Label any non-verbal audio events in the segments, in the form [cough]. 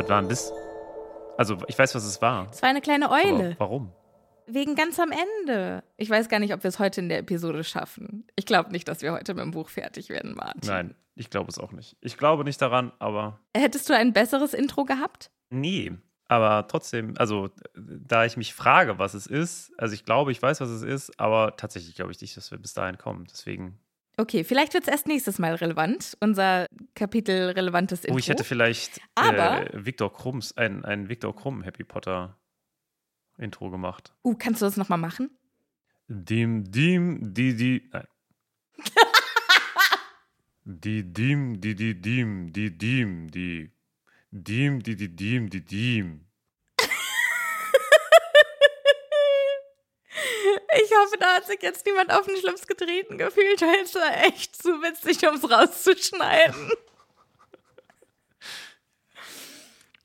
Was war denn das? Also, ich weiß, was es war. Es war eine kleine Eule. Aber warum? Wegen ganz am Ende. Ich weiß gar nicht, ob wir es heute in der Episode schaffen. Ich glaube nicht, dass wir heute mit dem Buch fertig werden, Martin. Nein, ich glaube es auch nicht. Ich glaube nicht daran, aber. Hättest du ein besseres Intro gehabt? Nee. Aber trotzdem, also, da ich mich frage, was es ist, also ich glaube, ich weiß, was es ist, aber tatsächlich glaube ich nicht, dass wir bis dahin kommen. Deswegen. Okay, vielleicht wird es erst nächstes Mal relevant, unser Kapitel relevantes Intro. Oh, ich hätte vielleicht Aber- äh, Viktor Krumms, ein, ein Viktor Krumm Happy Potter Intro gemacht. Uh, kannst du das nochmal machen? Dim, dim, di, di. Nein. [laughs] die, dim, die, die, dim, die, dim, die. Dim, die, die, dim, die, dim. Ich hoffe, da hat sich jetzt niemand auf den Schlips getreten gefühlt, weil es war echt zu witzig, um es rauszuschneiden.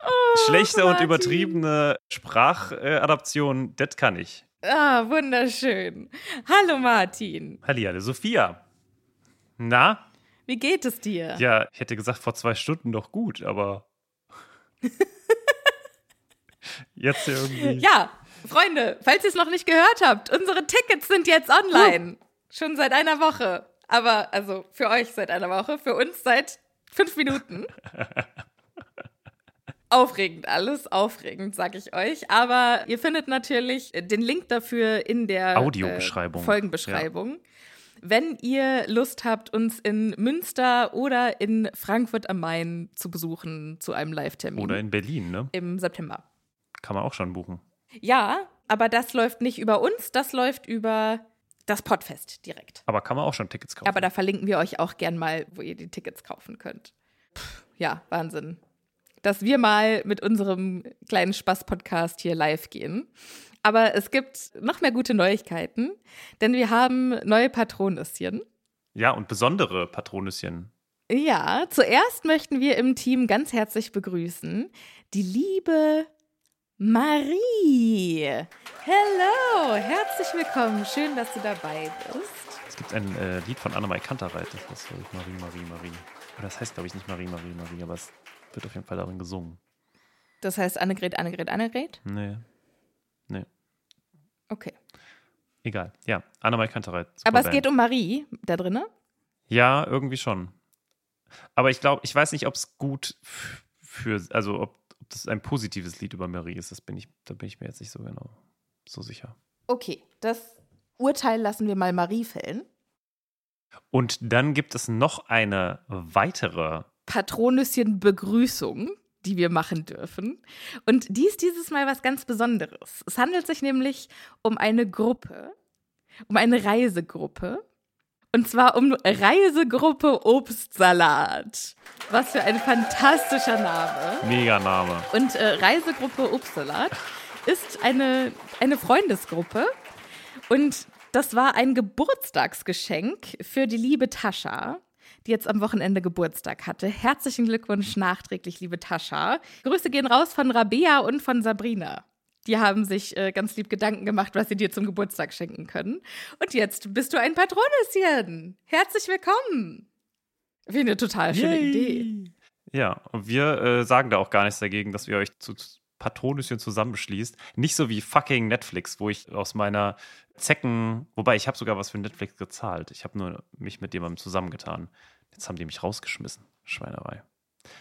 Oh, Schlechte und Martin. übertriebene Sprachadaption, das kann ich. Ah, wunderschön. Hallo Martin, Hallihallo, Sophia. Na? wie geht es dir? Ja, ich hätte gesagt, vor zwei Stunden doch gut, aber. [laughs] Jetzt irgendwie. Ja, Freunde, falls ihr es noch nicht gehört habt, unsere Tickets sind jetzt online. Schon seit einer Woche. Aber, also für euch seit einer Woche, für uns seit fünf Minuten. [laughs] Aufregend, alles aufregend, sag ich euch. Aber ihr findet natürlich den Link dafür in der Audiobeschreibung. Äh, Folgenbeschreibung. Wenn ihr Lust habt, uns in Münster oder in Frankfurt am Main zu besuchen zu einem Live-Termin Oder in Berlin, ne? im September. Kann man auch schon buchen. Ja, aber das läuft nicht über uns, das läuft über das Podfest direkt. Aber kann man auch schon Tickets kaufen. Aber da verlinken wir euch auch gern mal, wo ihr die Tickets kaufen könnt. Pff, ja, Wahnsinn. Dass wir mal mit unserem kleinen Spaß-Podcast hier live gehen. Aber es gibt noch mehr gute Neuigkeiten, denn wir haben neue Patronüschen. ja, und besondere Patronüschen. Ja, zuerst möchten wir im Team ganz herzlich begrüßen die liebe Marie. Hello, herzlich willkommen. Schön, dass du dabei bist. Es gibt ein äh, Lied von Annemai Kantereit, das heißt ich, Marie, Marie, Marie. Aber das heißt, glaube ich, nicht Marie, Marie, Marie, aber es wird auf jeden Fall darin gesungen. Das heißt Annegret, Annegret, Annegret? Nee. Nee. Okay. Egal. Ja, Annemai Kantereit. Aber es Band. geht um Marie da drinne. Ja, irgendwie schon. Aber ich glaube, ich weiß nicht, ob es gut für, also ob, ob das ein positives Lied über Marie ist. Das bin ich, da bin ich mir jetzt nicht so genau so sicher. Okay, das Urteil lassen wir mal Marie fällen. Und dann gibt es noch eine weitere. Patronüschen Begrüßung, die wir machen dürfen. Und die ist dieses Mal was ganz Besonderes. Es handelt sich nämlich um eine Gruppe, um eine Reisegruppe. Und zwar um Reisegruppe Obstsalat. Was für ein fantastischer Name. Mega Name. Und äh, Reisegruppe Obstsalat [laughs] ist eine, eine Freundesgruppe. Und das war ein Geburtstagsgeschenk für die liebe Tascha, die jetzt am Wochenende Geburtstag hatte. Herzlichen Glückwunsch nachträglich, liebe Tascha. Grüße gehen raus von Rabea und von Sabrina. Die haben sich äh, ganz lieb Gedanken gemacht, was sie dir zum Geburtstag schenken können. Und jetzt bist du ein Patronüschen. Herzlich willkommen. Wie eine total schöne Yay. Idee. Ja, und wir äh, sagen da auch gar nichts dagegen, dass ihr euch zu Patronüschen zusammenschließt. Nicht so wie fucking Netflix, wo ich aus meiner Zecken, wobei ich habe sogar was für Netflix gezahlt. Ich habe nur mich mit jemandem zusammengetan. Jetzt haben die mich rausgeschmissen. Schweinerei.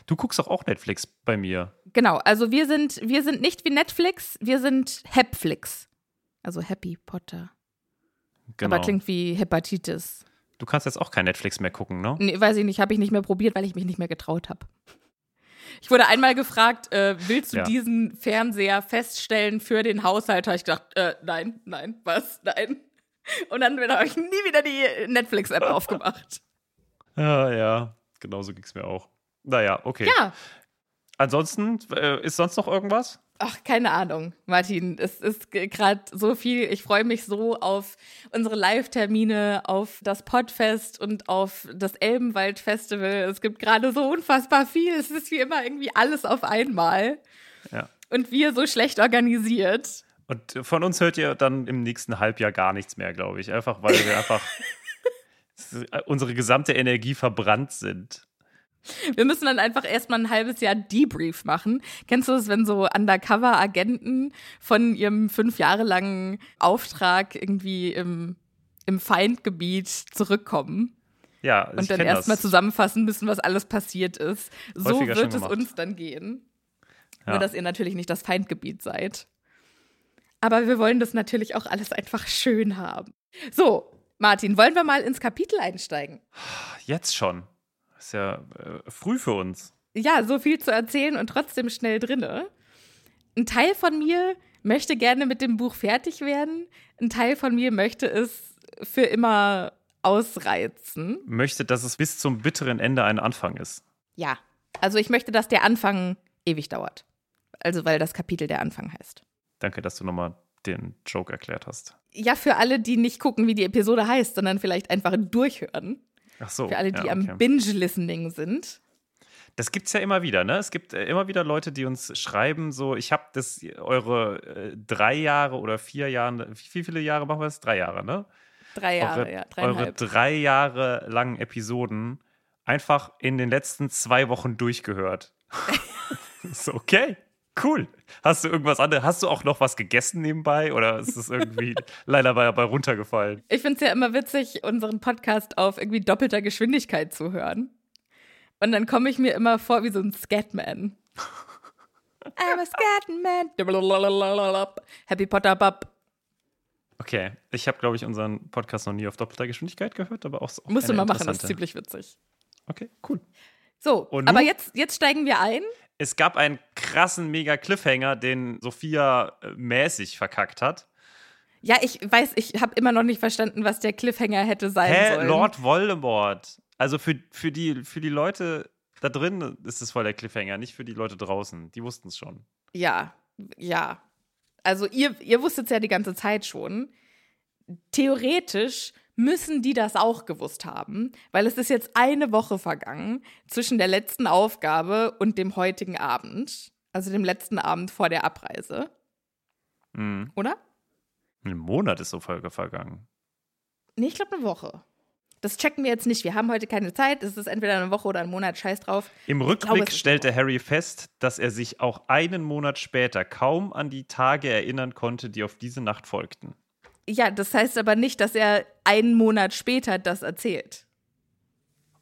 Du guckst doch auch Netflix bei mir. Genau, also wir sind, wir sind nicht wie Netflix, wir sind Hepflix. Also Happy Potter. Genau. Aber klingt wie Hepatitis. Du kannst jetzt auch kein Netflix mehr gucken, ne? Nee, weiß ich nicht, habe ich nicht mehr probiert, weil ich mich nicht mehr getraut habe. Ich wurde einmal gefragt, äh, willst du Ja. diesen Fernseher feststellen für den Haushalt? Habe ich gedacht, äh, nein, nein, was, nein. Und dann habe ich nie wieder die Netflix-App aufgemacht. Ja, ja. Genauso ging es mir auch. Naja, okay. Ja, Ansonsten, äh, ist sonst noch irgendwas? ach, keine Ahnung, Martin. Es ist gerade so viel. Ich freue mich so auf unsere Live-Termine, auf das Podfest und auf das Elbenwald-Festival. Es gibt gerade so unfassbar viel. Es ist wie immer irgendwie alles auf einmal. Ja. Und wir so schlecht organisiert. Und von uns hört ihr dann im nächsten Halbjahr gar nichts mehr, glaube ich. Einfach, weil wir [laughs] einfach unsere gesamte Energie verbrannt sind. Wir müssen dann einfach erstmal ein halbes Jahr Debrief machen. Kennst du das, wenn so Undercover-Agenten von ihrem fünf Jahre langen Auftrag irgendwie im, im Feindgebiet zurückkommen Ja, ich und dann erstmal zusammenfassen müssen, was alles passiert ist? So Häufiger wird es uns dann gehen. Ja. Nur, dass ihr natürlich nicht das Feindgebiet seid. Aber wir wollen das natürlich auch alles einfach schön haben. So, Martin, wollen wir mal ins Kapitel einsteigen? Jetzt schon. Ist ja äh, früh für uns. ja, so viel zu erzählen und trotzdem schnell drinne. Ein Teil von mir möchte gerne mit dem Buch fertig werden. Ein Teil von mir möchte es für immer ausreizen. Möchte, dass es bis zum bitteren Ende ein Anfang ist. Ja, also ich möchte, dass der Anfang ewig dauert. Also weil das Kapitel der Anfang heißt. Danke, dass du nochmal den Joke erklärt hast. Ja, für alle, die nicht gucken, wie die Episode heißt, sondern vielleicht einfach durchhören. Ach so. Für alle, die ja, am okay. Binge-Listening sind. Das gibt's ja immer wieder, ne? Es gibt äh, immer wieder Leute, die uns schreiben, so, ich habe das eure äh, drei Jahre oder vier Jahre, wie, viele Jahre machen wir das? Drei Jahre, ne? Drei Jahre, eure, ja, eure drei Jahre langen Episoden einfach in den letzten zwei Wochen durchgehört. [laughs] so, okay, cool. Hast du irgendwas anderes? Hast du auch noch was gegessen nebenbei oder ist es irgendwie [laughs] leider bei, bei runtergefallen? Ich finde es ja immer witzig, unseren Podcast auf irgendwie doppelter Geschwindigkeit zu hören. Und dann komme ich mir immer vor wie so ein Scatman. [laughs] I'm a Scatman. Happy Potter Bub. Okay, ich habe, glaube ich, unseren Podcast noch nie auf doppelter Geschwindigkeit gehört, aber auch so. Musst du mal machen, das ist ziemlich witzig. Okay, cool. So, aber jetzt, jetzt steigen wir ein. Es gab einen krassen mega Cliffhanger, den Sophia äh, mäßig verkackt hat. Ja, ich weiß, ich habe immer noch nicht verstanden, was der Cliffhanger hätte sein Hä, sollen. Lord Voldemort. Also für, für, die, für die Leute da drin ist es voll der Cliffhanger, nicht für die Leute draußen. Die wussten es schon. Ja, ja. Also ihr, ihr wusstet es ja die ganze Zeit schon. Theoretisch müssen die das auch gewusst haben, weil es ist jetzt eine Woche vergangen zwischen der letzten Aufgabe und dem heutigen Abend, also dem letzten Abend vor der Abreise, Mhm. oder? Ein Monat ist so voll vergangen. Nee, ich glaube eine Woche. Das checken wir jetzt nicht. Wir haben heute keine Zeit. Es ist entweder eine Woche oder ein Monat. Scheiß drauf. Im glaube, Rückblick ist stellte Harry fest, dass er sich auch einen Monat später kaum an die Tage erinnern konnte, die auf diese Nacht folgten. Ja, das heißt aber nicht, dass er einen Monat später das erzählt.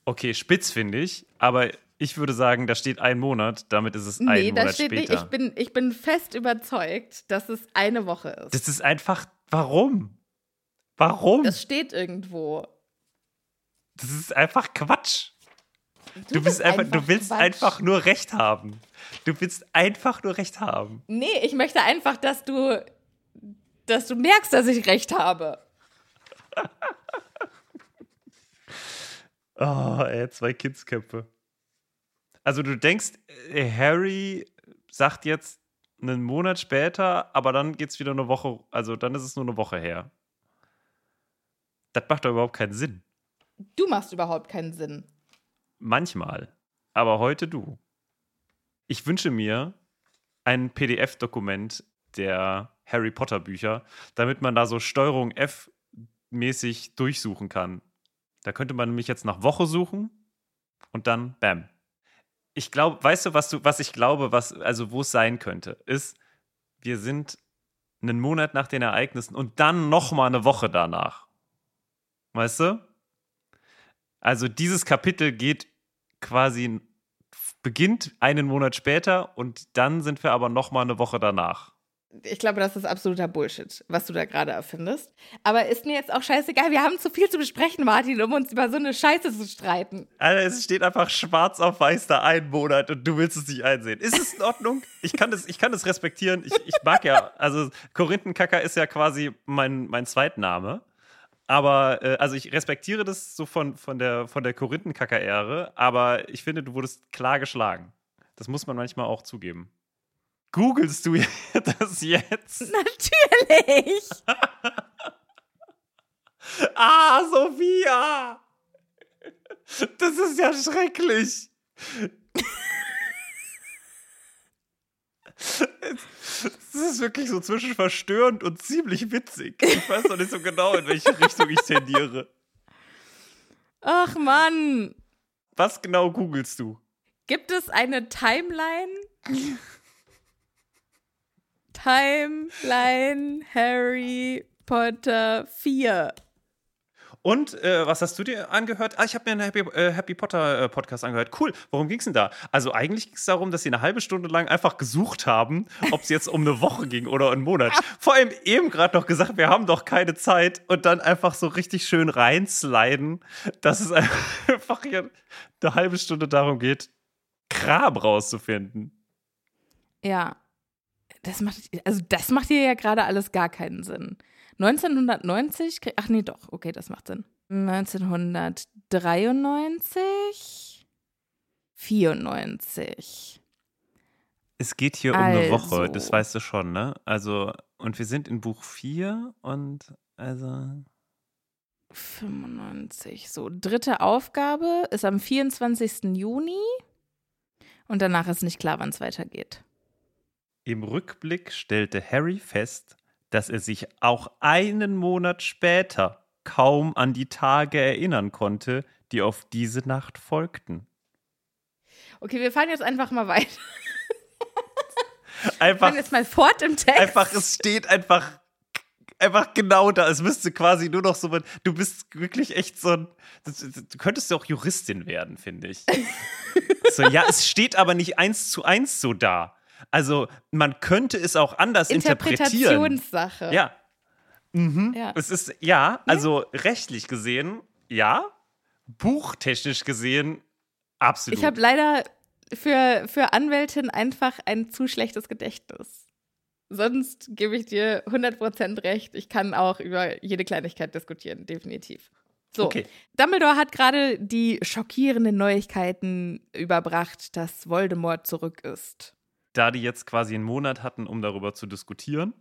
Okay, spitz finde ich, aber ich würde sagen, da steht ein Monat, damit ist es ein Nee, Monat da steht später. nicht. Ich bin, ich bin fest überzeugt, dass es eine Woche ist. das ist einfach, warum? Warum? Das steht irgendwo. Das ist einfach Quatsch. Du, bist einfach, du willst Quatsch. einfach nur Recht haben. Du willst einfach nur Recht haben. Nee, ich möchte einfach, dass du, dass du merkst, dass ich recht habe. Oh, [laughs] ey, zwei Kindsköpfe. Also du denkst, äh, Harry sagt jetzt einen Monat später, aber dann geht es wieder eine Woche, also dann ist es nur eine Woche her. Das macht doch überhaupt keinen Sinn. Du machst überhaupt keinen Sinn. Manchmal. Aber heute du. Ich wünsche mir ein PDF-Dokument der Harry Potter Bücher, damit man da so Steuerung F mäßig durchsuchen kann. Da könnte man nämlich jetzt nach Woche suchen und dann bam. Ich glaube, weißt du, was du, was ich glaube, was, also wo es sein könnte, ist, wir sind einen Monat nach den Ereignissen und dann noch mal eine Woche danach. Weißt du? Also dieses Kapitel geht quasi beginnt einen Monat später und dann sind wir aber noch mal eine Woche danach ich glaube, das ist absoluter Bullshit, was du da gerade erfindest. Aber ist mir jetzt auch scheißegal. Wir haben zu viel zu besprechen, Martin, um uns über so eine Scheiße zu streiten. Alter, es steht einfach schwarz auf weiß da ein Monat und du willst es nicht einsehen. Ist es in Ordnung? Ich kann das, ich kann das respektieren. Ich, ich mag ja, also Korinthenkacker ist ja quasi mein, mein Zweitname. Aber, äh, also ich respektiere das so von, von der, von der Korinthenkacker-Ehre, aber ich finde, du wurdest klar geschlagen. Das muss man manchmal auch zugeben. Googlest du [laughs] das jetzt? Natürlich. [laughs] ah, Sophia. Das ist ja schrecklich. Das ist wirklich so zwischen verstörend und ziemlich witzig. Ich weiß noch nicht so genau, in welche Richtung ich tendiere. Ach Mann. Was genau googelst du? Gibt es eine Timeline? Timeline Harry Potter 4. Und äh, was hast du dir angehört? Ah, ich habe mir einen Happy, äh, Happy Potter äh, Podcast angehört. Cool. Worum ging es denn da? Also eigentlich ging es darum, dass sie eine halbe Stunde lang einfach gesucht haben, ob es jetzt um eine Woche ging oder einen Monat. [laughs] Vor allem eben gerade noch gesagt, wir haben doch keine Zeit und dann einfach so richtig schön reinsliden, dass es [laughs] einfach hier eine halbe Stunde darum geht, Kram rauszufinden. Ja, das macht, also das macht hier ja gerade alles gar keinen Sinn. 1990, ach nee, doch, okay, das macht Sinn. 1993, 94. Es geht hier also. um eine Woche, also. das weißt du schon, ne? Also, und wir sind in Buch 4 und also. 95. So, dritte Aufgabe ist am 24. Juni. Und danach ist nicht klar, wann es weitergeht. Im Rückblick stellte Harry fest, dass er sich auch einen Monat später kaum an die Tage erinnern konnte, die auf diese Nacht folgten. Okay, wir fahren jetzt einfach mal weiter. Einfach, wir fahren jetzt mal fort im Text. Einfach, es steht einfach, einfach genau da. Es müsste quasi nur noch so, du bist wirklich echt so ein, du könntest ja auch Juristin werden, finde ich. [laughs] so, ja, es steht aber nicht eins zu eins so da. Also man könnte es auch anders interpretieren. Interpretationssache. Ja. Mhm. ja. Es ist, ja, also ja. rechtlich gesehen, ja. Buchtechnisch gesehen, absolut. Ich habe leider für, für Anwältin einfach ein zu schlechtes Gedächtnis. Sonst gebe ich dir 100% recht. Ich kann auch über jede Kleinigkeit diskutieren, definitiv. So, okay. Dumbledore hat gerade die schockierenden Neuigkeiten überbracht, dass Voldemort zurück ist da die jetzt quasi einen Monat hatten, um darüber zu diskutieren.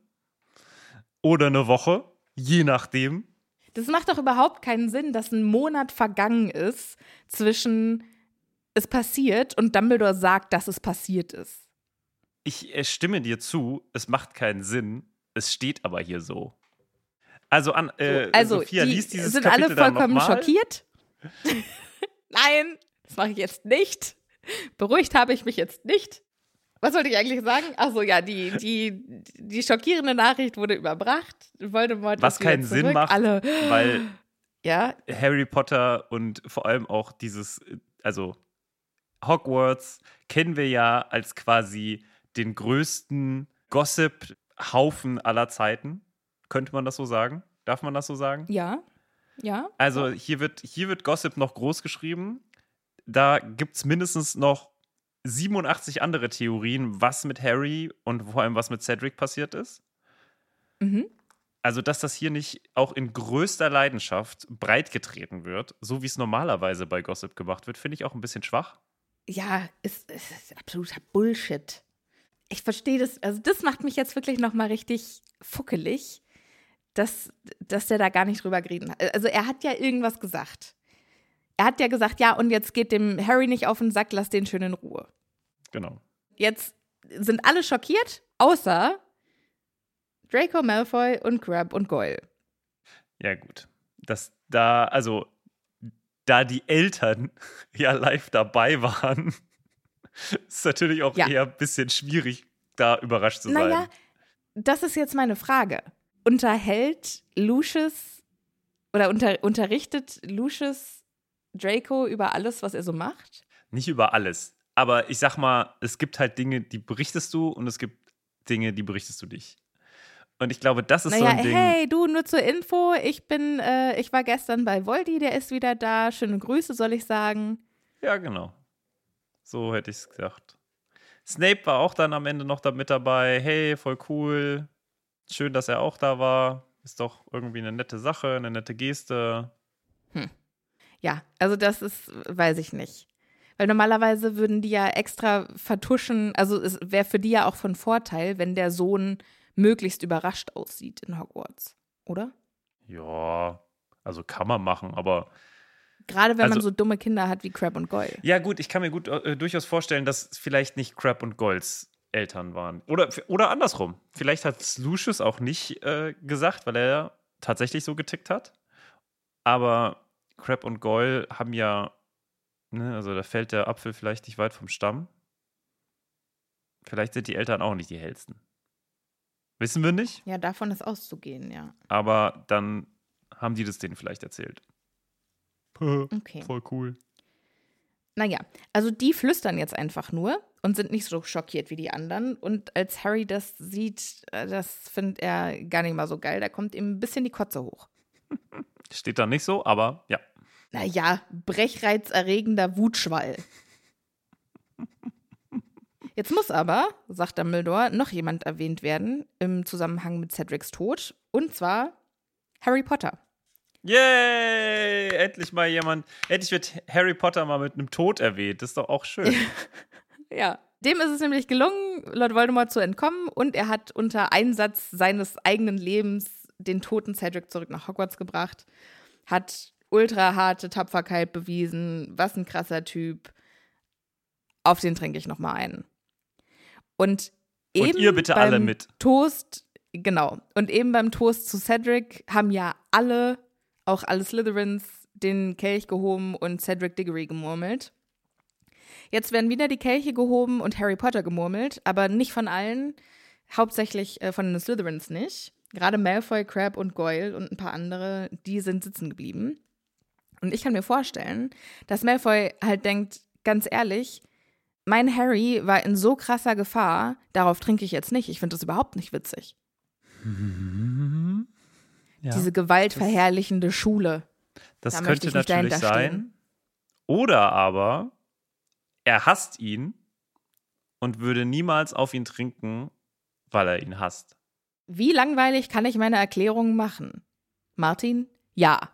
Oder eine Woche, je nachdem. Das macht doch überhaupt keinen Sinn, dass ein Monat vergangen ist zwischen es passiert und Dumbledore sagt, dass es passiert ist. Ich äh, stimme dir zu, es macht keinen Sinn, es steht aber hier so. Also, an, äh, also Sophia die liest dieses sind Kapitel alle vollkommen schockiert. [laughs] Nein, das mache ich jetzt nicht. Beruhigt habe ich mich jetzt nicht. Was wollte ich eigentlich sagen? Achso, ja, die, die, die schockierende Nachricht wurde überbracht. Voldemort Was keinen zurück. Sinn macht, Alle. weil ja? Harry Potter und vor allem auch dieses, also Hogwarts kennen wir ja als quasi den größten Gossip-Haufen aller Zeiten. Könnte man das so sagen? Darf man das so sagen? Ja. Ja. Also hier wird, hier wird Gossip noch groß geschrieben. Da gibt es mindestens noch 87 andere Theorien, was mit Harry und vor allem was mit Cedric passiert ist. Mhm. Also, dass das hier nicht auch in größter Leidenschaft breitgetreten wird, so wie es normalerweise bei Gossip gemacht wird, finde ich auch ein bisschen schwach. Ja, ist, ist, ist absoluter Bullshit. Ich verstehe das, also das macht mich jetzt wirklich nochmal richtig fuckelig, dass, dass der da gar nicht drüber geredet hat. Also er hat ja irgendwas gesagt. Er hat ja gesagt, ja, und jetzt geht dem Harry nicht auf den Sack, lass den schön in Ruhe. Genau. Jetzt sind alle schockiert, außer Draco Malfoy und Crab und Goyle. Ja, gut. Das da, also, da die Eltern [laughs] ja live dabei waren, [laughs] ist natürlich auch Ja. eher ein bisschen schwierig, da überrascht zu sein. Naja, das ist jetzt meine Frage. Unterhält Lucius oder unter, unterrichtet Lucius Draco über alles, was er so macht? Nicht über alles. Aber ich sag mal, es gibt halt Dinge, die berichtest du und es gibt Dinge, die berichtest du nicht. Und ich glaube, das ist so naja, ein Ding. hey, du, nur zur Info, ich bin, äh, ich war gestern bei Voldy, der ist wieder da. Schöne Grüße, soll ich sagen. Ja, genau. So hätte ich es gesagt. Snape war auch dann am Ende noch da mit dabei. Hey, voll cool. Schön, dass er auch da war. Ist doch irgendwie eine nette Sache, eine nette Geste. Ja, also das ist, weiß ich nicht. Weil normalerweise würden die ja extra vertuschen, also es wäre für die ja auch von Vorteil, wenn der Sohn möglichst überrascht aussieht in Hogwarts, oder? Ja, also kann man machen, aber Gerade wenn man Also- so dumme Kinder hat wie Crab und Goyle. ja gut, ich kann mir gut äh, durchaus vorstellen, dass vielleicht nicht Crab und Golds Eltern waren. Oder, oder andersrum. Vielleicht hat Lucius auch nicht äh, gesagt, weil er tatsächlich so getickt hat. Aber Crab und Goyle haben ja, ne, also da fällt der Apfel vielleicht nicht weit vom Stamm. Vielleicht sind die Eltern auch nicht die hellsten. Wissen wir nicht, Ja, davon ist auszugehen, ja. aber dann haben die das denen vielleicht erzählt. Okay. Voll cool. Naja, also die flüstern jetzt einfach nur und sind nicht so schockiert wie die anderen. Und als Harry das sieht, äh, das findet er gar nicht mal so geil. Da kommt ihm ein bisschen die Kotze hoch. [laughs] Steht da nicht so, aber ja. Naja, brechreizerregender Wutschwall. Jetzt muss aber, sagt Dumbledore, noch jemand erwähnt werden im Zusammenhang mit Cedrics Tod. Und zwar Harry Potter. Yay! Endlich mal jemand. Endlich wird Harry Potter mal mit einem Tod erwähnt. Das ist doch auch schön. [laughs] Ja. Dem ist es nämlich gelungen, Lord Voldemort zu entkommen und er hat unter Einsatz seines eigenen Lebens den toten Cedric zurück nach Hogwarts gebracht, hat ultra harte Tapferkeit bewiesen, was ein krasser Typ. Auf den trinke ich noch mal ein. Und Und eben ihr bitte beim alle mit. Toast, genau. Und eben beim Toast zu Cedric haben ja alle, auch alle Slytherins, den Kelch gehoben und Cedric Diggory gemurmelt. Jetzt werden wieder die Kelche gehoben und Harry Potter gemurmelt, aber nicht von allen, hauptsächlich äh, von den Slytherins nicht. Gerade Malfoy, Crab und Goyle und ein paar andere, die sind sitzen geblieben. Und ich kann mir vorstellen, dass Malfoy halt denkt, ganz ehrlich, mein Harry war in so krasser Gefahr, darauf trinke ich jetzt nicht. Ich finde das überhaupt nicht witzig. [laughs] Ja. Diese gewaltverherrlichende Schule. Das Da könnte ich nicht natürlich sein. stehen. Oder aber er hasst ihn und würde niemals auf ihn trinken, weil er ihn hasst. Wie langweilig kann ich meine Erklärung machen? Martin? Ja.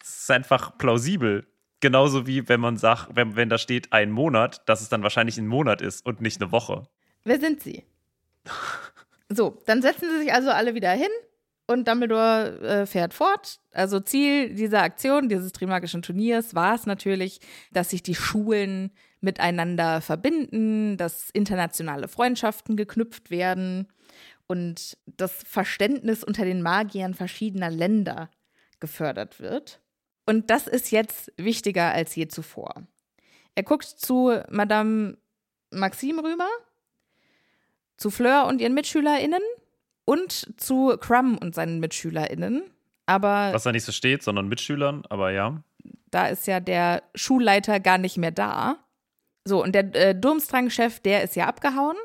Es ist einfach plausibel. Genauso wie wenn man sagt, wenn, wenn da steht ein Monat, dass es dann wahrscheinlich ein Monat ist und nicht eine Woche. Wer sind Sie? So, dann setzen sie sich also alle wieder hin und Dumbledore äh, fährt fort. Also Ziel dieser Aktion, dieses Trimagischen Turniers, war es natürlich, dass sich die Schulen miteinander verbinden, dass internationale Freundschaften geknüpft werden und das Verständnis unter den Magiern verschiedener Länder gefördert wird. Und das ist jetzt wichtiger als je zuvor. Er guckt zu Madame Maxime rüber, zu Fleur und ihren MitschülerInnen und zu Crumb und seinen MitschülerInnen. Aber Was da nicht so steht, sondern Mitschülern, aber ja. da ist ja der Schulleiter gar nicht mehr da. So, und der äh, Durmstrang-Chef, der ist ja abgehauen.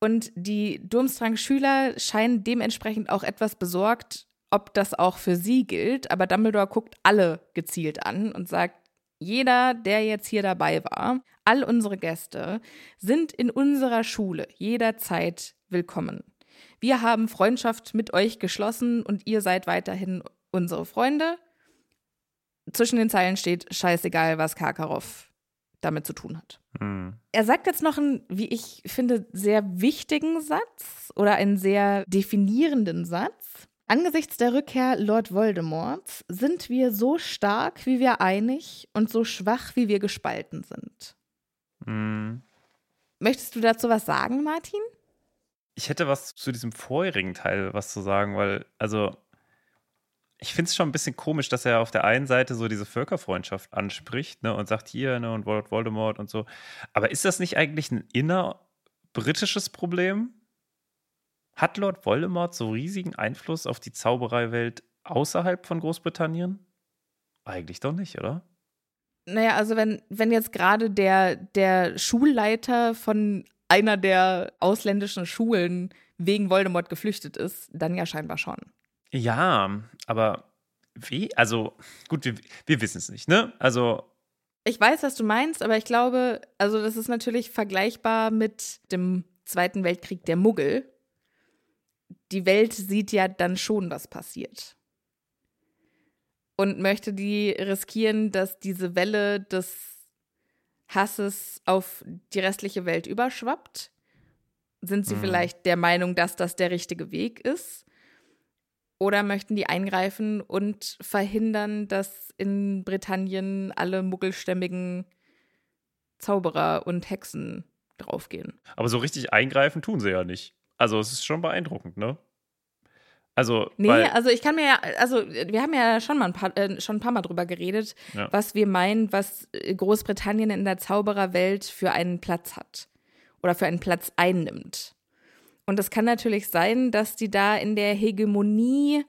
Und die Durmstrang-Schüler scheinen dementsprechend auch etwas besorgt, ob das auch für sie gilt. Aber Dumbledore guckt alle gezielt an und sagt, jeder, der jetzt hier dabei war, all unsere Gäste sind in unserer Schule jederzeit willkommen. Wir haben Freundschaft mit euch geschlossen und ihr seid weiterhin unsere Freunde. Zwischen den Zeilen steht, scheißegal, was Karkaroff damit zu tun hat. Hm. Er sagt jetzt noch einen, wie ich finde, sehr wichtigen Satz oder einen sehr definierenden Satz. Angesichts der Rückkehr Lord Voldemorts sind wir so stark, wie wir einig und so schwach, wie wir gespalten sind. Hm. Möchtest du dazu was sagen, Martin? Ich hätte was zu diesem vorherigen Teil was zu sagen, weil, also, ich finde es schon ein bisschen komisch, dass er auf der einen Seite so diese Völkerfreundschaft anspricht ne, und sagt hier ne, und Lord Voldemort und so. Aber ist das nicht eigentlich ein innerbritisches Problem? Hat Lord Voldemort so riesigen Einfluss auf die Zaubereiwelt außerhalb von Großbritannien? Eigentlich doch nicht, oder? Naja, also wenn, wenn jetzt gerade der, der Schulleiter von einer der ausländischen Schulen wegen Voldemort geflüchtet ist, dann ja scheinbar schon. Ja, aber wie? Also, gut, wir, wir wissen es nicht, ne? Also. Ich weiß, was du meinst, aber ich glaube, also das ist natürlich vergleichbar mit dem Zweiten Weltkrieg der Muggel. Die Welt sieht ja dann schon, was passiert. Und möchte die riskieren, dass diese Welle des Hasses auf die restliche Welt überschwappt? Sind sie Mhm. vielleicht der Meinung, dass das der richtige Weg ist? Oder möchten die eingreifen und verhindern, dass in Britannien alle muggelstämmigen Zauberer und Hexen draufgehen? Aber so richtig eingreifen tun sie ja nicht. Also, es ist schon beeindruckend, ne? Also, Nee, also ich kann mir ja, also wir haben ja schon mal ein paar, äh, schon ein paar Mal drüber geredet, Ja. was wir meinen, was äh, Großbritannien in der Zaubererwelt für einen Platz hat oder für einen Platz einnimmt. Und es kann natürlich sein, dass die da in der Hegemonie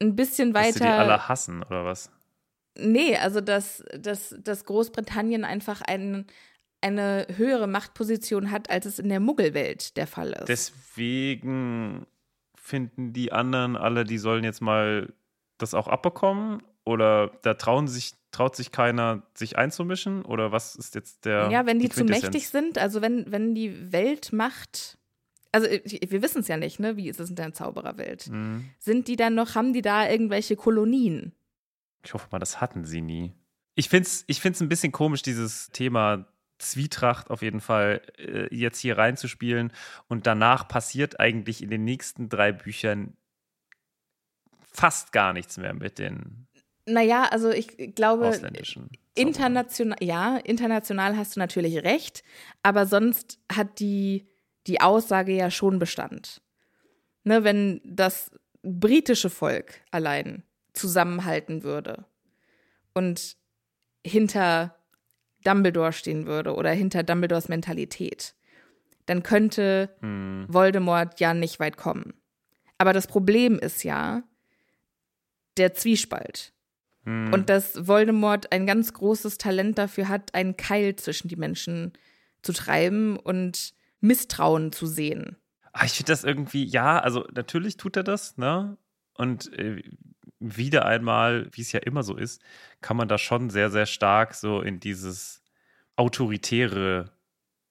ein bisschen dass sie die weiter. alle hassen, oder was? Nee, also dass, dass, dass Großbritannien einfach ein, eine höhere Machtposition hat, als es in der Muggelwelt der Fall ist. Deswegen finden die anderen alle, die sollen jetzt mal das auch abbekommen? Oder da trauen sich, traut sich keiner, sich einzumischen? Oder was ist jetzt der. ja, wenn die, zu Quintessenz? mächtig sind, also wenn, wenn die Weltmacht, also wir wissen es ja nicht, ne? Wie ist es in der Zaubererwelt? Mhm. Sind die dann noch, haben die da irgendwelche Kolonien? Ich hoffe mal, das hatten sie nie. Ich finde es ich find's ein bisschen komisch, dieses Thema Zwietracht auf jeden Fall äh, jetzt hier reinzuspielen. Und danach passiert eigentlich in den nächsten drei Büchern fast gar nichts mehr mit den Naja, also ich glaube, international, ja, international hast du natürlich recht, aber sonst hat die, die Aussage ja schon Bestand. Ne, wenn das britische Volk allein zusammenhalten würde und hinter Dumbledore stehen würde oder hinter Dumbledores Mentalität, dann könnte Hm. Voldemort ja nicht weit kommen. Aber das Problem ist ja der Zwiespalt. Hm. Und dass Voldemort ein ganz großes Talent dafür hat, einen Keil zwischen die Menschen zu treiben und Misstrauen zu sehen. Ah, ich finde das irgendwie, ja, also natürlich tut er das, ne? Und äh, wieder einmal, wie es ja immer so ist, kann man da schon sehr, sehr stark so in dieses Autoritäre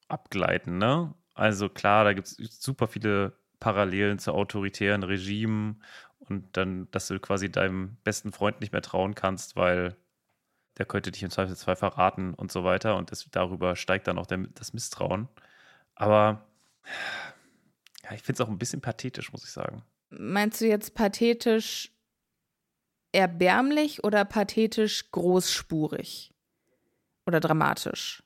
abgleiten, ne? Also klar, da gibt es super viele Parallelen zu autoritären Regimen und dann, dass du quasi deinem besten Freund nicht mehr trauen kannst, weil der könnte dich im Zweifelsfall verraten und so weiter und das, darüber steigt dann auch der, das Misstrauen. Aber ja, ich finde es auch ein bisschen pathetisch, muss ich sagen. Meinst du jetzt pathetisch erbärmlich oder pathetisch großspurig? Oder dramatisch?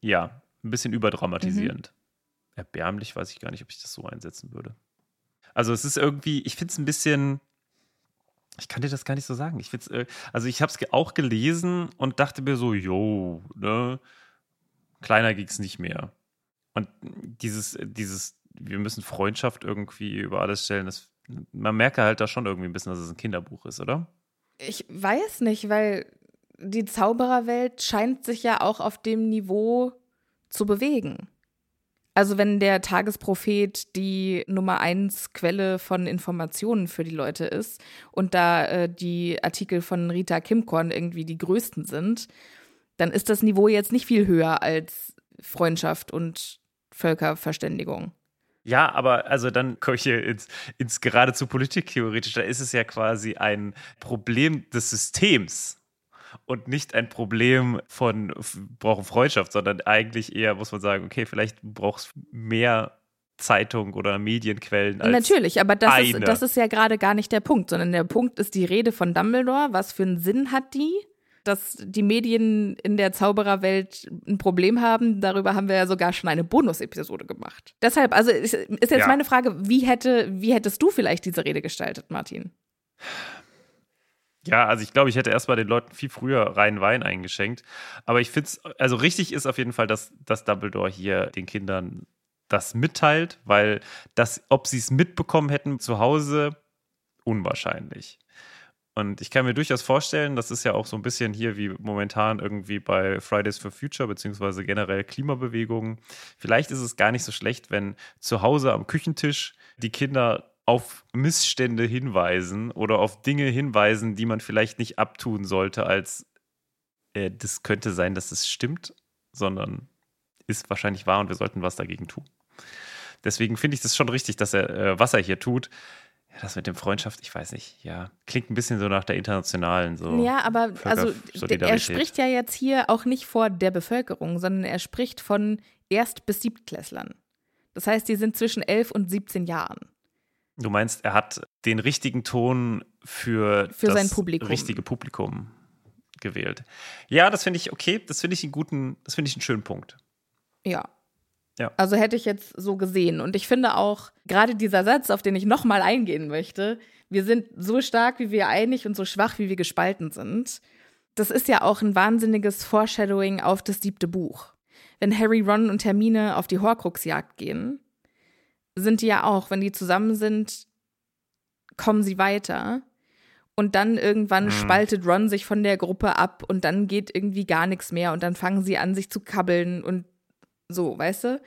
Ja, ein bisschen überdramatisierend. Erbärmlich weiß ich gar nicht, ob ich das so einsetzen würde. Also es ist irgendwie, ich finde es ein bisschen, ich kann dir das gar nicht so sagen. Ich find's, äh, also ich habe es auch gelesen und dachte mir so, yo, ne, kleiner ging es nicht mehr. Und dieses, dieses, wir müssen Freundschaft irgendwie über alles stellen, das, man merke halt da schon irgendwie ein bisschen, dass es ein Kinderbuch ist, oder? Ich weiß nicht, weil die Zaubererwelt scheint sich ja auch auf dem Niveau zu bewegen. Also wenn der Tagesprophet die Nummer eins Quelle von Informationen für die Leute ist und da äh, die Artikel von Rita Kimkorn irgendwie die größten sind, dann ist das Niveau jetzt nicht viel höher als Freundschaft und Völkerverständigung. Ja, aber also dann komme ich hier ins, ins geradezu Politiktheoretisch. Da ist es ja quasi ein Problem des Systems und nicht ein Problem von brauchen Freundschaft, sondern eigentlich eher muss man sagen, okay, vielleicht brauchst mehr Zeitung oder Medienquellen als Natürlich, aber das eine. ist, das ist ja gerade gar nicht der Punkt, sondern der Punkt ist die Rede von Dumbledore. Was für einen Sinn hat die? Dass die Medien in der Zaubererwelt ein Problem haben, darüber haben wir ja sogar schon eine Bonus-Episode gemacht. Deshalb, also ist, jetzt Ja. meine Frage, wie hätte, wie hättest du vielleicht diese Rede gestaltet, Martin? Ja, also ich glaube, ich hätte erstmal den Leuten viel früher rein Wein eingeschenkt. Aber ich finde es, also richtig ist auf jeden Fall, dass, dass Dumbledore hier den Kindern das mitteilt, weil das, ob sie es mitbekommen hätten zu Hause, unwahrscheinlich. Und ich kann mir durchaus vorstellen, das ist ja auch so ein bisschen hier wie momentan irgendwie bei Fridays for Future, beziehungsweise generell Klimabewegungen. Vielleicht ist es gar nicht so schlecht, wenn zu Hause am Küchentisch die Kinder auf Missstände hinweisen oder auf Dinge hinweisen, die man vielleicht nicht abtun sollte, als äh, das könnte sein, dass es stimmt, sondern ist wahrscheinlich wahr und wir sollten was dagegen tun. Deswegen finde ich das schon richtig, dass er, äh, was er hier tut. Ja, das mit dem Freundschaft, ich weiß nicht, ja, klingt ein bisschen so nach der internationalen so. Ja, aber also er spricht ja jetzt hier auch nicht vor der Bevölkerung, sondern er spricht von Erst- bis Siebtklässlern. Das heißt, die sind zwischen 11 und 17 Jahren. Du meinst, er hat den richtigen Ton für, Für das sein Publikum. richtige Publikum gewählt. Ja, das finde ich okay. Das finde ich einen guten, das finde ich einen schönen Punkt. Ja. Ja. Also hätte ich jetzt so gesehen. Und ich finde auch, gerade dieser Satz, auf den ich nochmal eingehen möchte, wir sind so stark, wie wir einig und so schwach, wie wir gespalten sind. Das ist ja auch ein wahnsinniges Foreshadowing auf das siebte Buch. Wenn Harry, Ron und Hermine auf die Horcruxjagd gehen, sind die ja auch, wenn die zusammen sind, kommen sie weiter. Und dann irgendwann Mhm. spaltet Ron sich von der Gruppe ab und dann geht irgendwie gar nichts mehr und dann fangen sie an, sich zu kabbeln und so, weißt du?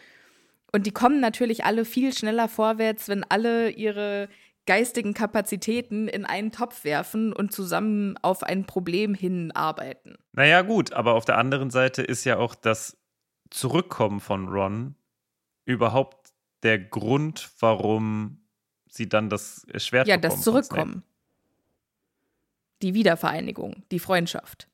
Und die kommen natürlich alle viel schneller vorwärts, wenn alle ihre geistigen Kapazitäten in einen Topf werfen und zusammen auf ein Problem hinarbeiten. Naja, gut, aber auf der anderen Seite ist ja auch das Zurückkommen von Ron überhaupt der Grund, warum sie dann das Schwert Ja, das. Zurückkommen. Die Wiedervereinigung, die Freundschaft.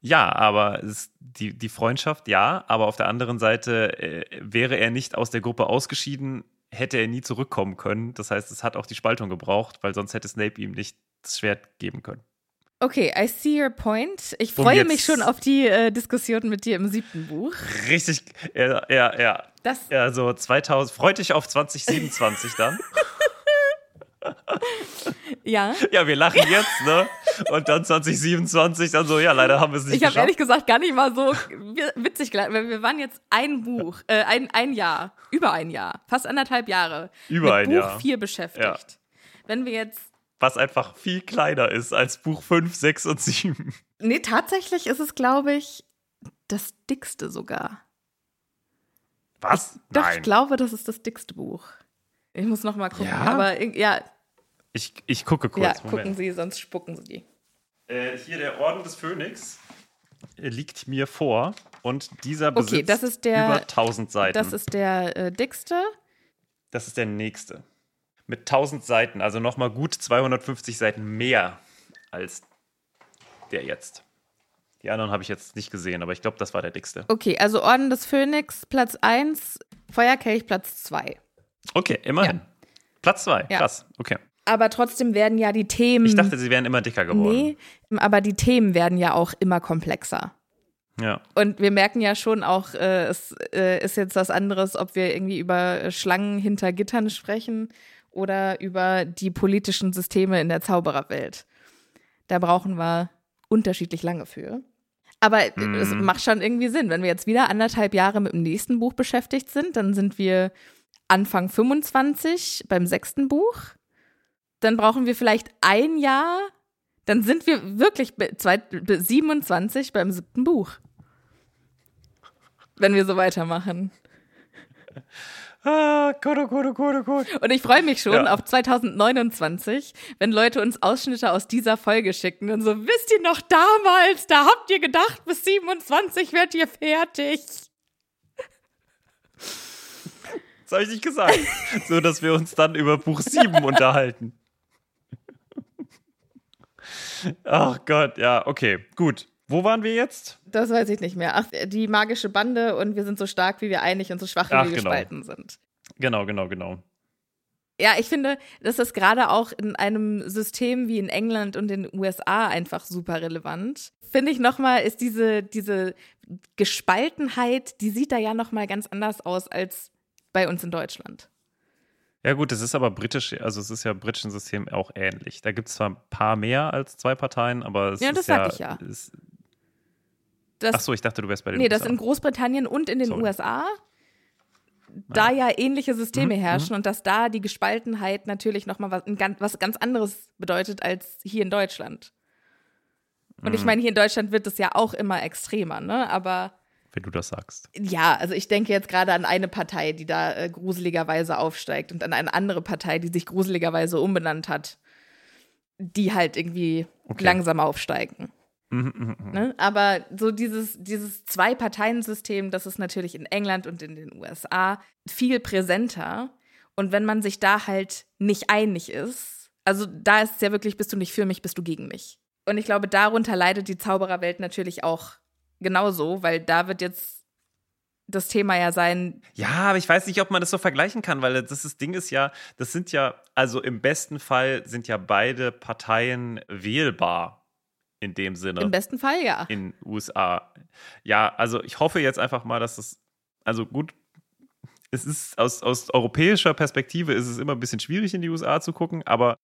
Ja, aber die, die Freundschaft, ja, aber auf der anderen Seite äh, wäre er nicht aus der Gruppe ausgeschieden, hätte er nie zurückkommen können. Das heißt, es hat auch die Spaltung gebraucht, weil sonst hätte Snape ihm nicht das Schwert geben können. Okay, I see your point. Ich freue mich schon auf die äh, Diskussion mit dir im siebten Buch. Richtig, ja, ja, ja. Das, Ja, so 2000, freut dich auf 2027 dann. [laughs] ja. Ja, wir lachen jetzt, ne? Und dann 2027 dann so, ja, leider haben wir es nicht Ich habe geschafft. ehrlich gesagt gar nicht mal so witzig gelacht, weil wir waren jetzt ein Buch, äh, ein, ein Jahr, über ein Jahr, fast anderthalb Jahre Über ein Buch Jahr. 4 beschäftigt. Wenn wir jetzt, Was einfach viel kleiner ist als Buch 5, 6 und 7. nee, tatsächlich ist es, glaube ich, das dickste sogar. Was? Doch, Nein. ich glaube, das ist das dickste Buch. Ich muss noch mal gucken. Ja? Aber ja, Ich, ich gucke kurz. ja, Moment. gucken Sie, sonst spucken Sie die. Äh, hier der Orden des Phönix äh, liegt mir vor und dieser besitzt Okay, das ist der- über 1000 Seiten. Das ist der äh, dickste. Das ist der nächste. Mit 1000 Seiten, also nochmal gut 250 Seiten mehr als der jetzt. Die anderen habe ich jetzt nicht gesehen, aber ich glaube, das war der dickste. Okay, also Orden des Phönix, Platz 1, Feuerkelch, Platz 2. Okay, immerhin. Platz 2, Ja. krass. Okay. Aber trotzdem werden ja die Themen. Ich dachte, sie wären immer dicker geworden. Nee, aber die Themen werden ja auch immer komplexer. Ja. Und wir merken ja schon auch, äh, es äh, ist jetzt was anderes, ob wir irgendwie über Schlangen hinter Gittern sprechen oder über die politischen Systeme in der Zaubererwelt. Da brauchen wir unterschiedlich lange für. Aber äh, es macht schon irgendwie Sinn. Wenn wir jetzt wieder anderthalb Jahre mit dem nächsten Buch beschäftigt sind, dann sind wir Anfang 25 beim sechsten Buch. Dann brauchen wir vielleicht ein Jahr. Dann sind wir wirklich bei zwei- bei 27 beim siebten Buch. Wenn wir so weitermachen. Ah, gut, gut, gut, gut. Und ich freue mich schon Ja. auf 2029, wenn Leute uns Ausschnitte aus dieser Folge schicken und so, wisst ihr noch damals, da habt ihr gedacht, bis 27 werdet ihr fertig. Das habe ich nicht gesagt. So, dass wir uns dann über Buch 7 [laughs] unterhalten. Ach Gott, ja, okay, gut. Wo waren wir jetzt? Das weiß ich nicht mehr. Ach, die magische Bande und wir sind so stark, wie wir einig und so schwach, wie Ach, wir genau. gespalten sind. Genau, genau, genau. Ja, ich finde, das ist gerade auch in einem System wie in England und den USA einfach super relevant. Finde ich nochmal, ist diese, diese Gespaltenheit, die sieht da ja nochmal ganz anders aus als bei uns in Deutschland. Ja, gut, das ist aber britisch, also es ist ja im britischen System auch ähnlich. Da gibt es zwar ein paar mehr als zwei Parteien, aber es Ja, ist das ja. sag ich ja. Ist, Das, ach so, ich dachte, du wärst bei den nee, das USA. in Großbritannien und in den Sorry. USA da ja ähnliche Systeme Mhm, herrschen und dass da die Gespaltenheit natürlich nochmal was, was ganz anderes bedeutet als hier in Deutschland. Und Mhm. ich meine, hier in Deutschland wird es ja auch immer extremer, ne? Aber Wenn du das sagst. ja, also ich denke jetzt gerade an eine Partei, die da äh, gruseligerweise aufsteigt und an eine andere Partei, die sich gruseligerweise umbenannt hat, die halt irgendwie Okay. langsam aufsteigen. Mhm, mhm, mhm. Ne? Aber so dieses, dieses Zwei-Parteien-System, das ist natürlich in England und in den USA viel präsenter. Und wenn man sich da halt nicht einig ist, also da ist es ja wirklich, bist du nicht für mich, bist du gegen mich. Und ich glaube, darunter leidet die Zaubererwelt natürlich auch genauso, weil da wird jetzt das Thema ja sein, Ja, aber ich weiß nicht, ob man das so vergleichen kann, weil das, das Ding ist ja, das sind ja, also im besten Fall sind ja beide Parteien wählbar in dem Sinne. im besten Fall ja. in USA. Ja, also ich hoffe jetzt einfach mal, dass es, also gut, es ist aus, aus europäischer Perspektive ist es immer ein bisschen schwierig in die USA zu gucken, aber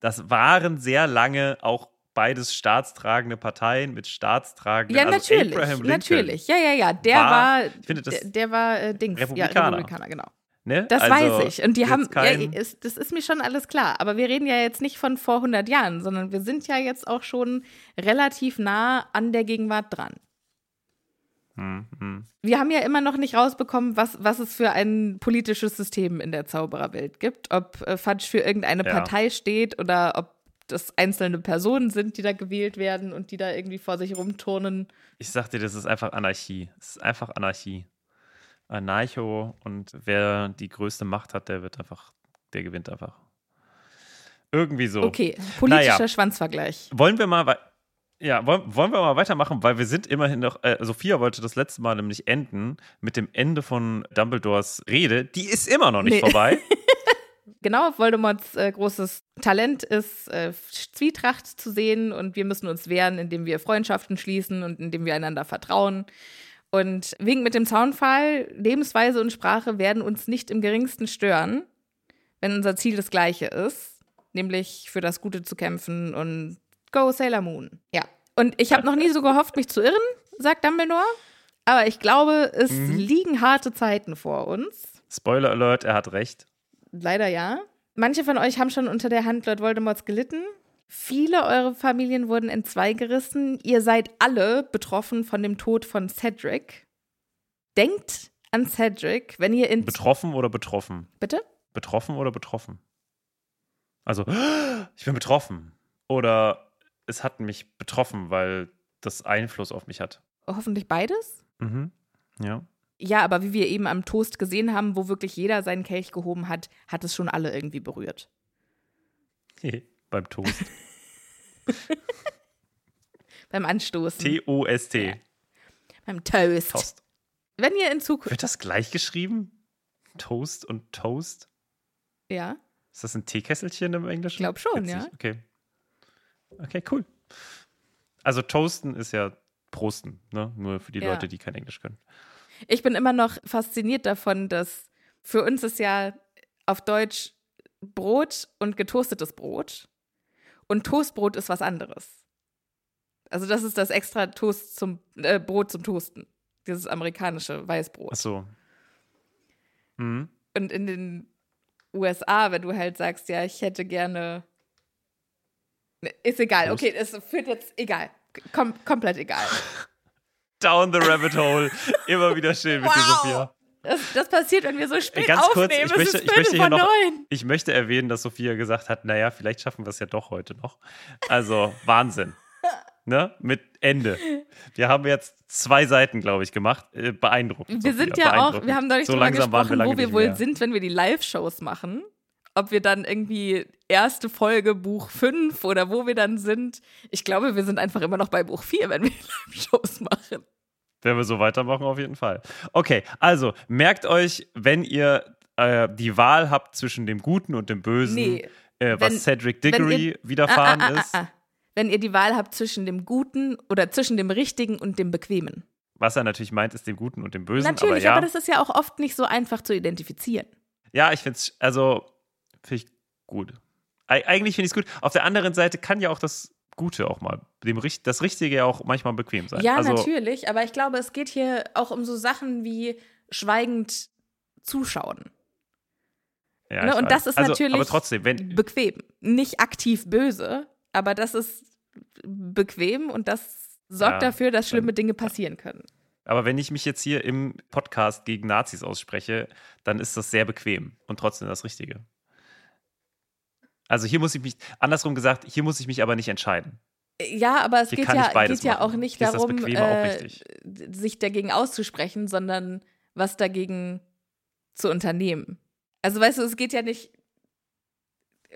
das waren sehr lange auch beides staatstragende Parteien mit staatstragenden. Ja, also natürlich. Abraham Lincoln, Natürlich. Ja, ja, ja. Der war- war, ich finde, das- der, der war äh, Dings. Republikaner. Ja, Republikaner, genau. Ne? Das Also weiß ich. Und die haben, ja, ist, das ist mir schon alles klar. Aber wir reden ja jetzt nicht von vor 100 Jahren, sondern wir sind ja jetzt auch schon relativ nah an der Gegenwart dran. Hm, hm. Wir haben ja immer noch nicht rausbekommen, was, was es für ein politisches System in der Zaubererwelt gibt. Ob äh, Fudge für irgendeine Ja. Partei steht oder ob das einzelne Personen sind, die da gewählt werden und die da irgendwie vor sich rumturnen. Ich sag dir, das ist einfach Anarchie. Es ist einfach Anarchie. Anarcho und wer die größte Macht hat, der wird einfach, der gewinnt einfach. Irgendwie so. Okay, politischer Naja. Schwanzvergleich. Wollen wir mal, ja, wollen, wollen wir mal weitermachen, weil wir sind immerhin noch, äh, Sophia wollte das letzte Mal nämlich enden mit dem Ende von Dumbledores Rede. Die ist immer noch nicht Nee. vorbei. [laughs] Genau, Voldemorts äh, großes Talent ist, äh, Zwietracht zu sehen und wir müssen uns wehren, indem wir Freundschaften schließen und indem wir einander vertrauen. Und wegen mit dem Zaunfall, Lebensweise und Sprache werden uns nicht im geringsten stören, wenn unser Ziel das gleiche ist, nämlich für das Gute zu kämpfen und go Sailor Moon. Ja. Und ich habe noch nie so gehofft, mich zu irren, sagt Dumbledore. Aber ich glaube, es liegen harte Zeiten vor uns. Spoiler Alert, er hat recht. Leider ja. Manche von euch haben schon unter der Hand Lord Voldemorts gelitten. Viele eurer Familien wurden entzwei gerissen. Ihr seid alle betroffen von dem Tod von Cedric. Denkt an Cedric, wenn ihr in. Betroffen oder betroffen? Bitte? Betroffen oder betroffen? Also, [gasps] ich bin betroffen. Oder es hat mich betroffen, weil das Einfluss auf mich hat. Hoffentlich beides? Mhm. Ja. Ja, aber wie wir eben am Toast gesehen haben, wo wirklich jeder seinen Kelch gehoben hat, hat es schon alle irgendwie berührt. [laughs] Beim Toast. [laughs] Beim Anstoßen. T-O-S-T. Ja. Beim Toast. Toast. Wenn ihr in Zukunft. Wird das gleich geschrieben? Toast und Toast? Ja. Ist das ein Teekesselchen im Englischen? Ich glaub schon, Witzig. ja. Okay. Okay, cool. Also Toasten ist ja Prosten, ne? Nur für die Ja. Leute, die kein Englisch können. Ich bin immer noch fasziniert davon, dass für uns ist ja auf Deutsch Brot und getoastetes Brot. Und Toastbrot ist was anderes. Also das ist das extra Toast zum äh, Brot zum Toasten. Dieses amerikanische Weißbrot. Ach so. Mhm. Und in den USA, wenn du halt sagst, ja, ich hätte gerne. Ne, Ist egal, okay, es führt jetzt egal. Kom komplett egal. [laughs] Down the rabbit hole. [laughs] Immer wieder schön mit dir, Wow. Sophia. Das, das passiert, wenn wir so spät Ganz kurz, aufnehmen. ich es möchte, ist ich möchte hier noch, neun. ich möchte erwähnen, dass Sophia gesagt hat, naja, vielleicht schaffen wir es ja doch heute noch. Also Wahnsinn. [laughs] ne, mit Ende. Wir haben jetzt zwei Seiten, glaube ich, gemacht. Äh, beeindruckend. Wir sind ja auch, wir haben neulich so wir gesprochen, lange wo wir wohl mehr. sind, wenn wir die Live-Shows machen. Ob wir dann irgendwie erste Folge Buch 5 oder wo wir dann sind. Ich glaube, wir sind einfach immer noch bei Buch 4, wenn wir [laughs] Live-Shows machen. Wenn wir so weitermachen, auf jeden Fall. Okay, also merkt euch, wenn ihr äh, die Wahl habt zwischen dem Guten und dem Bösen, Nee, äh, was wenn- Cedric Diggory ihr- widerfahren Ah, ah, ah, ist, ah, ah. Wenn ihr die Wahl habt zwischen dem Guten oder zwischen dem Richtigen und dem Bequemen. was er natürlich meint, ist dem Guten und dem Bösen. Natürlich, aber ja, aber das ist ja auch oft nicht so einfach zu identifizieren. ja, ich finde es, also, finde ich gut. Eig eigentlich finde ich es gut. Auf der anderen Seite kann ja auch das Gute auch mal, dem, das Richtige ja auch manchmal bequem sein. Ja, also, natürlich, aber ich glaube, es geht hier auch um so Sachen wie schweigend zuschauen. Ja, Ne, und das ist also, natürlich Aber trotzdem, wenn, bequem. Nicht aktiv böse, aber das ist bequem und das sorgt Ja, dafür, dass schlimme Dinge passieren können. Aber wenn ich mich jetzt hier im Podcast gegen Nazis ausspreche, dann ist das sehr bequem und trotzdem das Richtige. Also hier muss ich mich, andersrum gesagt, hier muss ich mich aber nicht entscheiden. Ja, aber es Hier geht ja, geht ja auch nicht darum, Bequeme auch äh, sich dagegen auszusprechen, sondern was dagegen zu unternehmen. Also weißt du, es geht ja nicht.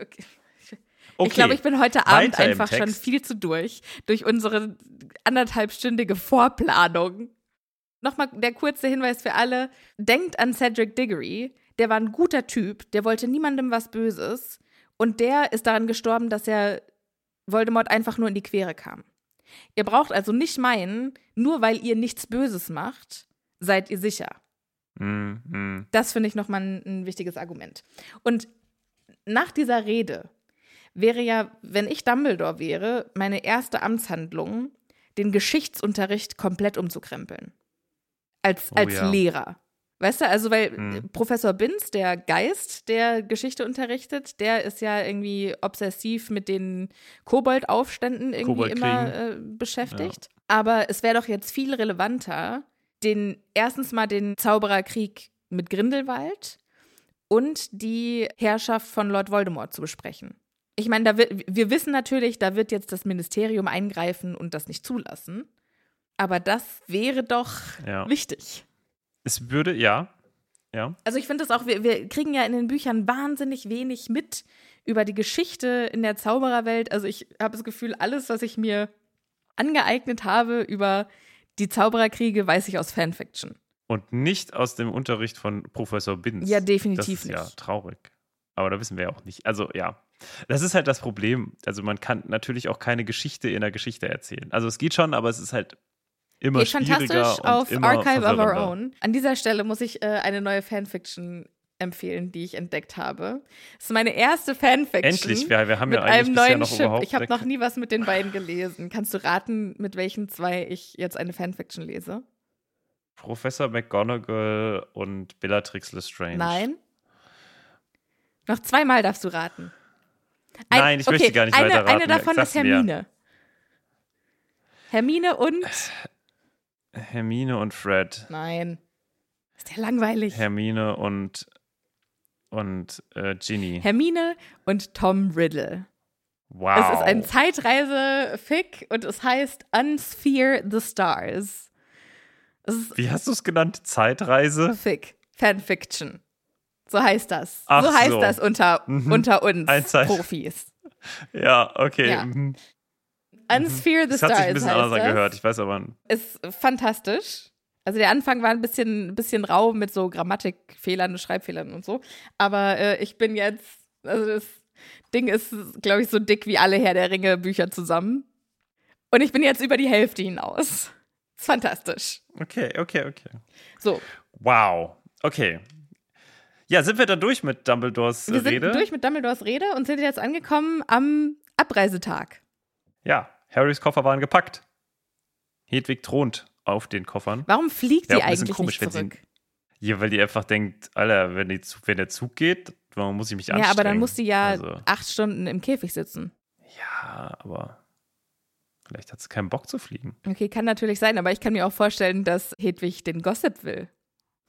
Okay. Okay. Ich glaube, ich bin heute Abend weiter einfach schon viel zu durch, durch unsere anderthalbstündige Vorplanung. Nochmal der kurze Hinweis für alle. Denkt an Cedric Diggory. Der war ein guter Typ, der wollte niemandem was Böses. Und der ist daran gestorben, dass er Voldemort einfach nur in die Quere kam. Ihr braucht also nicht meinen, nur weil ihr nichts Böses macht, seid ihr sicher. Hm, hm. Das finde ich nochmal ein, ein wichtiges Argument. Und nach dieser Rede wäre ja, wenn ich Dumbledore wäre, meine erste Amtshandlung, den Geschichtsunterricht komplett umzukrempeln. Als, Oh als ja. Lehrer. Weißt du, also weil Hm. Professor Binz, der Geist, der Geschichte unterrichtet, der ist ja irgendwie obsessiv mit den Koboldaufständen irgendwie immer äh, beschäftigt. Aber es wäre doch jetzt viel relevanter, den erstens mal den Zaubererkrieg mit Grindelwald und die Herrschaft von Lord Voldemort zu besprechen. Ich meine, da wird, wir wissen natürlich, da wird jetzt das Ministerium eingreifen und das nicht zulassen. Aber das wäre doch Ja. wichtig. Es würde, ja. Ja. Also ich finde das auch, wir, wir kriegen ja in den Büchern wahnsinnig wenig mit über die Geschichte in der Zaubererwelt. Also ich habe das Gefühl, alles, was ich mir angeeignet habe über die Zaubererkriege, weiß ich aus Fanfiction. Und nicht aus dem Unterricht von Professor Binz. Ja, Das definitiv ist ja nicht. traurig. Aber da wissen wir ja auch nicht. Also ja, das ist halt das Problem. Also man kann natürlich auch keine Geschichte in der Geschichte erzählen. Also es geht schon, aber es ist halt immer Geht fantastisch auf Archive of Our. Own. An dieser Stelle muss ich äh, eine neue Fanfiction empfehlen, die ich entdeckt habe. Das ist meine erste Fanfiction. Endlich, wir, wir haben mit ja eigentlich einem neuen noch Chip. überhaupt Ich habe noch nie was mit den beiden gelesen. Kannst du raten, mit welchen zwei ich jetzt eine Fanfiction lese? Professor McGonagall und Bellatrix Lestrange. Nein. Noch zweimal darfst du raten. Nein, ich möchte gar nicht eine, weiter Eine raten. davon Sag's ist. Hermine. Hermine und. Hermine und Fred. Nein. Ist der langweilig. Hermine und und äh, Ginny. Hermine und Tom Riddle. wow. Es ist ein Zeitreise-Fick und es heißt Unsphere the Stars. Wie hast du es genannt? Zeitreise? Fick. Fanfiction. So heißt das. Ach so heißt so. das unter, Mhm. unter uns Profis. [laughs] Ja, okay. Ja. Mhm. Unsphere the Das Stars. hat sich ein bisschen anders das. angehört. Ich weiß aber. Ist fantastisch. Also der Anfang war ein bisschen, bisschen rau mit so Grammatikfehlern, Schreibfehlern und so. Aber äh, ich bin jetzt, also das Ding ist, glaube ich, so dick wie alle Herr der Ringe Bücher zusammen. Und ich bin jetzt über die Hälfte hinaus. Ist fantastisch. Okay, okay, okay. So, Wow. Okay. Ja, sind wir dann durch mit Dumbledores äh, wir sind Rede? durch mit Dumbledores Rede und sind jetzt angekommen am Abreisetag. Ja, Harrys Koffer waren gepackt. Hedwig thront auf den Koffern. Warum fliegt Ja, die eigentlich komisch, nicht wenn sie- zurück? Ja, weil die einfach denkt, Alter, wenn, die, wenn der Zug geht, warum muss ich mich anstrengen? Ja, aber dann muss sie ja Also, acht Stunden im Käfig sitzen. ja, aber vielleicht hat sie keinen Bock zu fliegen. Okay, kann natürlich sein, aber ich kann mir auch vorstellen, dass Hedwig den Gossip will.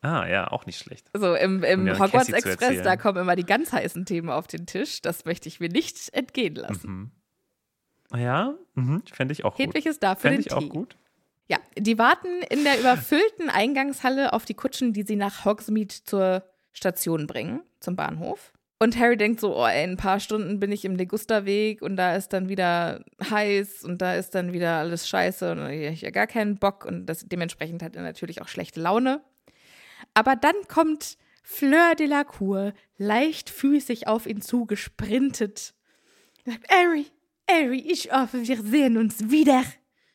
Ah, ja, auch nicht schlecht. So im, im Um Hogwarts Express, da kommen immer die ganz heißen Themen auf den Tisch. Das möchte ich mir nicht entgehen lassen. Mhm. Ja, mhm. fände ich auch Hedwig gut. ist da für Fände den ich auch Tee. gut. Ja, die warten in der überfüllten Eingangshalle auf die Kutschen, die sie nach Hogsmeade zur Station bringen, zum Bahnhof. Und Harry denkt so, oh, ey, in ein paar Stunden bin ich im Legusterweg und da ist dann wieder heiß und da ist dann wieder alles scheiße und ich habe ja gar keinen Bock und das, dementsprechend hat er natürlich auch schlechte Laune. Aber dann kommt Fleur de la Cour leichtfüßig auf ihn zugesprintet. Sagt, Harry, Harry, ich hoffe, wir sehen uns wieder.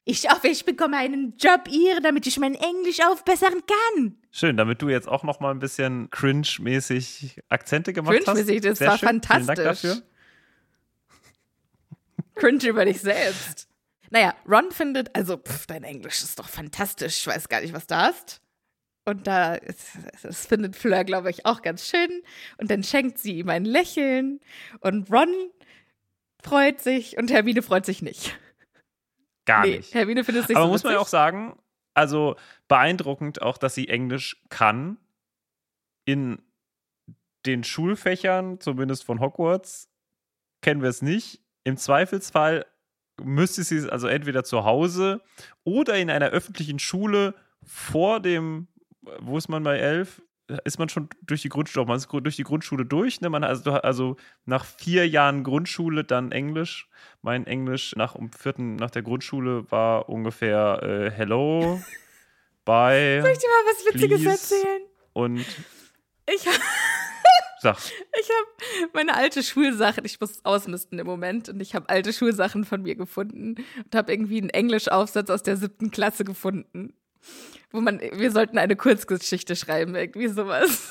Ich hoffe, ich bekomme einen Job hier, damit ich mein Englisch aufbessern kann. Schön, damit du jetzt auch noch mal ein bisschen cringe-mäßig Akzente gemacht hast. Cringe-mäßig, das Sehr war schön. Vielen Dank fantastisch. dafür. Cringe über dich selbst. Naja, Ron findet, also, pff, dein Englisch ist doch fantastisch. Ich weiß gar nicht, was du hast. Und da, ist- das findet Fleur, glaube ich, auch ganz schön. Und dann schenkt sie ihm ein Lächeln. Und Ron freut sich und Hermine freut sich nicht. Gar nee, nicht. Hermine findet es nicht Aber so muss man ja auch sagen, also beeindruckend auch, dass sie Englisch kann. In den Schulfächern, zumindest von Hogwarts, kennen wir es nicht. Im Zweifelsfall müsste sie es also entweder zu Hause oder in einer öffentlichen Schule vor dem, wo ist man bei elf? Ist man schon durch die Grundschule, man ist durch die Grundschule durch, ne? Man also, also nach vier Jahren Grundschule dann Englisch. Mein Englisch nach um vierten, nach der Grundschule war ungefähr äh, Hello, [laughs] Bye Soll ich dir mal was Witziges Please. erzählen? und Ich habe [laughs] sag, ich hab meine alte Schulsachen, ich muss ausmisten im Moment, und ich habe alte Schulsachen von mir gefunden und habe irgendwie einen Englischaufsatz aus der siebten Klasse gefunden. Wo man, wir sollten eine Kurzgeschichte schreiben, irgendwie sowas. [laughs]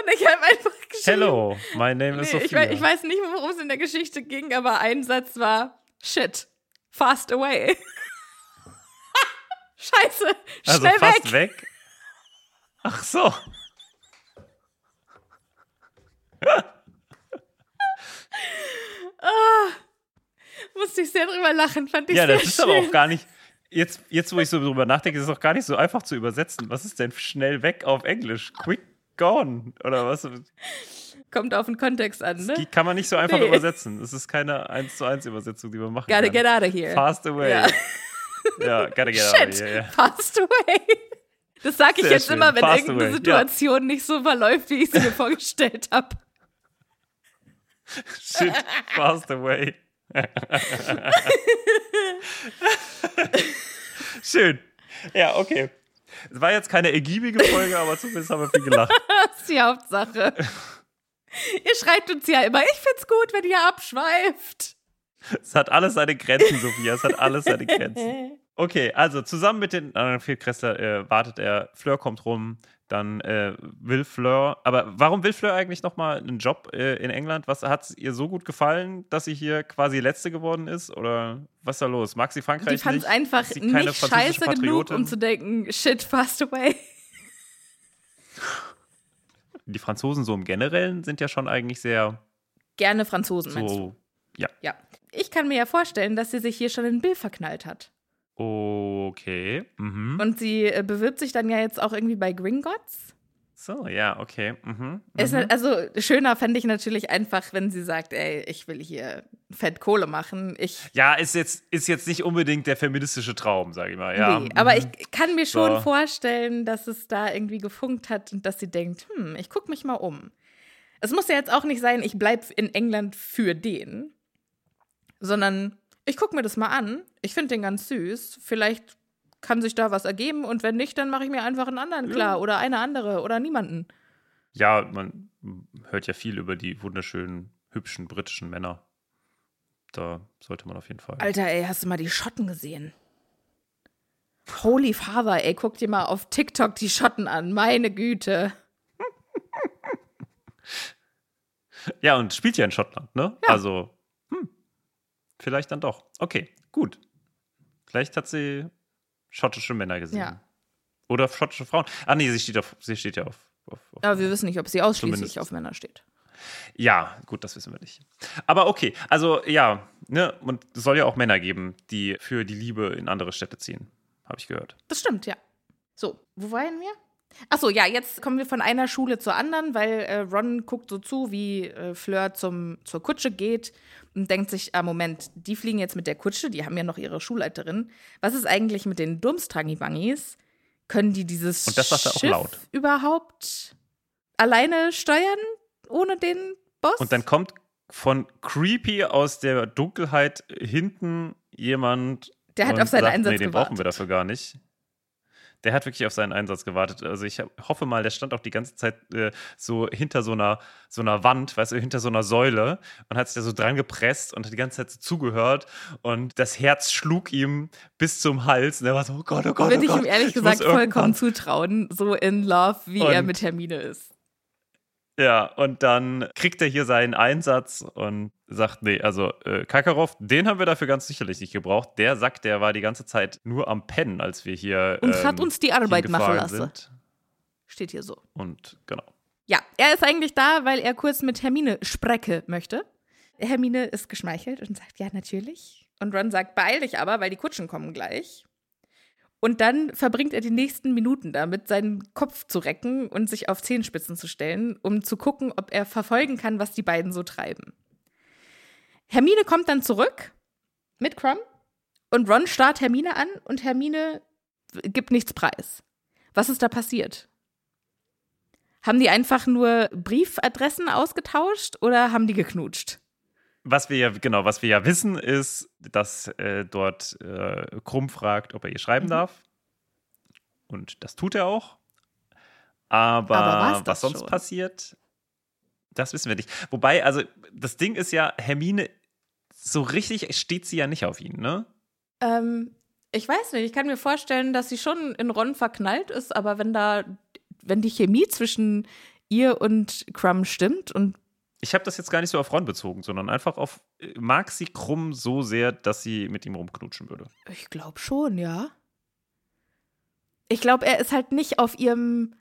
und ich habe einfach geschrieben. Hello, my name is Nee, ich, Sophia. wei- ich weiß nicht, worum es in der Geschichte ging, aber ein Satz war Shit, fast away. [laughs] Scheiße, also schnell fast weg. weg. Ach so. Musste ich sehr drüber lachen, fand ich Ja, das ist schön. aber auch gar nicht. Jetzt, jetzt, wo ich so drüber nachdenke, ist es auch gar nicht so einfach zu übersetzen. Was ist denn schnell weg auf Englisch? Quick gone oder was? Kommt auf den Kontext an, ne? Die kann man nicht so einfach Nee. übersetzen. Es ist keine 1 zu 1 Übersetzung, die man machen Gotta kann. get out of here. Fast away. Ja. Ja, gotta get out Shit, of here. Ja. fast away. Das sage ich Sehr jetzt schön. immer, wenn Fast irgendeine away, Situation nicht so verläuft, wie ich sie mir [laughs] vorgestellt habe. Shit, fast away. [laughs] [laughs] Schön. Ja, okay. Es war jetzt keine ergiebige Folge, aber zumindest haben wir viel gelacht. [laughs] Das ist die Hauptsache. ihr schreibt uns ja immer, ich find's gut, wenn ihr abschweift. Es hat alles seine Grenzen, Sophia. Es hat alles seine Grenzen. [laughs] Okay, also zusammen mit den anderen Viertkräfter äh, wartet er. Fleur kommt rum, dann äh, will Fleur. Aber warum will Fleur eigentlich nochmal einen Job äh, in England? Was hat ihr so gut gefallen, dass sie hier quasi Letzte geworden ist? Oder was ist da los? Mag sie Frankreich Die fand's nicht? einfach Ist sie keine nicht scheiße genug, Patriotin? um zu denken, shit, fast away. Die Franzosen so im Generellen sind ja schon eigentlich sehr Gerne Franzosen, meinst du? so. Ja. Ja. Ich kann mir ja vorstellen, dass sie sich hier schon in Bill verknallt hat. Okay. Mhm. Und sie äh, bewirbt sich dann ja jetzt auch irgendwie bei Gringotts. So, ja, okay. Mhm. Ist, Mhm. halt- also schöner fände ich natürlich einfach, wenn sie sagt, ey, ich will hier fett Kohle machen. Ich Ja, ist jetzt, ist jetzt nicht unbedingt der feministische Traum, sage ich mal. Ja. nee, aber mhm. ich kann mir schon So. vorstellen, dass es da irgendwie gefunkt hat und dass sie denkt, hm, ich gucke mich mal um. Es muss ja jetzt auch nicht sein, ich bleib in England für den, sondern ich gucke mir das mal an. Ich finde den ganz süß. Vielleicht kann sich da was ergeben und wenn nicht, dann mache ich mir einfach einen anderen klar oder eine andere oder niemanden. Ja, man hört ja viel über die wunderschönen, hübschen britischen Männer. Da sollte man auf jeden Fall. Alter, ey, hast du mal die Schotten gesehen? Holy Father, ey, guck dir mal auf TikTok die Schotten an. Meine Güte. [laughs] Ja, und spielt ja in Schottland, ne? Ja. Also, hm, vielleicht dann doch. Okay, gut. Vielleicht hat sie schottische Männer gesehen. Ja. Oder schottische Frauen. Ah, nee, sie steht, auf, sie steht ja auf. auf, auf Aber wir wissen nicht, ob sie ausschließlich Zumindest- auf Männer steht. Ja, gut, das wissen wir nicht. Aber okay, also ja, ne, und es soll ja auch Männer geben, die für die Liebe in andere Städte ziehen, habe ich gehört. Das stimmt, ja. So, wo waren wir? Achso, ja, jetzt kommen wir von einer Schule zur anderen, weil äh, Ron guckt so zu, wie äh, Fleur zum, zur Kutsche geht und denkt sich, ah, Moment, die fliegen jetzt mit der Kutsche, die haben ja noch ihre Schulleiterin. Was ist eigentlich mit den Durmstrangi-Bungis? Können die dieses Und das sagt er auch Schiff laut. überhaupt alleine steuern, ohne den Boss? Und dann kommt von Creepy aus der Dunkelheit hinten jemand. Der hat auf seinen sagt, Einsatz Nee, den brauchen wir gewartet. dafür gar nicht. Der hat wirklich auf seinen Einsatz gewartet. Also ich hoffe mal, der stand auch die ganze Zeit äh, so hinter so einer, so einer Wand, weißt du, hinter so einer Säule und hat sich da so dran gepresst und hat die ganze Zeit so zugehört und das Herz schlug ihm bis zum Hals und er war so, oh Gott, oh Gott, Würde oh ich Gott. ihm ehrlich gesagt vollkommen zutrauen, so in love, wie er Und- mit Hermine ist. Ja, und dann kriegt er hier seinen Einsatz und sagt, nee, also äh, Kakarov, den haben wir dafür ganz sicherlich nicht gebraucht. Der sagt, der war die ganze Zeit nur am Pennen, als wir hier hat ähm, uns die Arbeit machen lassen. Sind. Steht hier so. Und genau. Ja, er ist eigentlich da, weil er kurz mit Hermine spreche möchte. Hermine ist geschmeichelt und sagt, ja, natürlich. Und Ron sagt, beeil dich aber, weil die Kutschen kommen gleich. Und dann verbringt er die nächsten Minuten damit, seinen Kopf zu recken und sich auf Zehenspitzen zu stellen, um zu gucken, ob er verfolgen kann, was die beiden so treiben. Hermine kommt dann zurück mit Crumb und Ron starrt Hermine an und Hermine gibt nichts preis. Was ist da passiert? Haben die einfach nur Briefadressen ausgetauscht oder haben die geknutscht? Was wir ja, genau, was wir ja wissen, ist, dass äh, dort äh, Krumm fragt, ob er ihr schreiben Mhm. darf. Und das tut er auch. Aber, Aber was sonst schon? passiert, das wissen wir nicht. Wobei, also, das Ding ist ja, Hermine, so richtig steht sie ja nicht auf ihn, ne? Ähm, ich weiß nicht, ich kann mir vorstellen, dass sie schon in Ron verknallt ist, aber wenn da, wenn die Chemie zwischen ihr und Crumb stimmt und Ich habe das jetzt gar nicht so auf Ron bezogen, sondern einfach auf, äh, mag sie Krumm so sehr, dass sie mit ihm rumknutschen würde. ich glaube schon, ja. Ich glaube, er ist halt nicht auf ihrem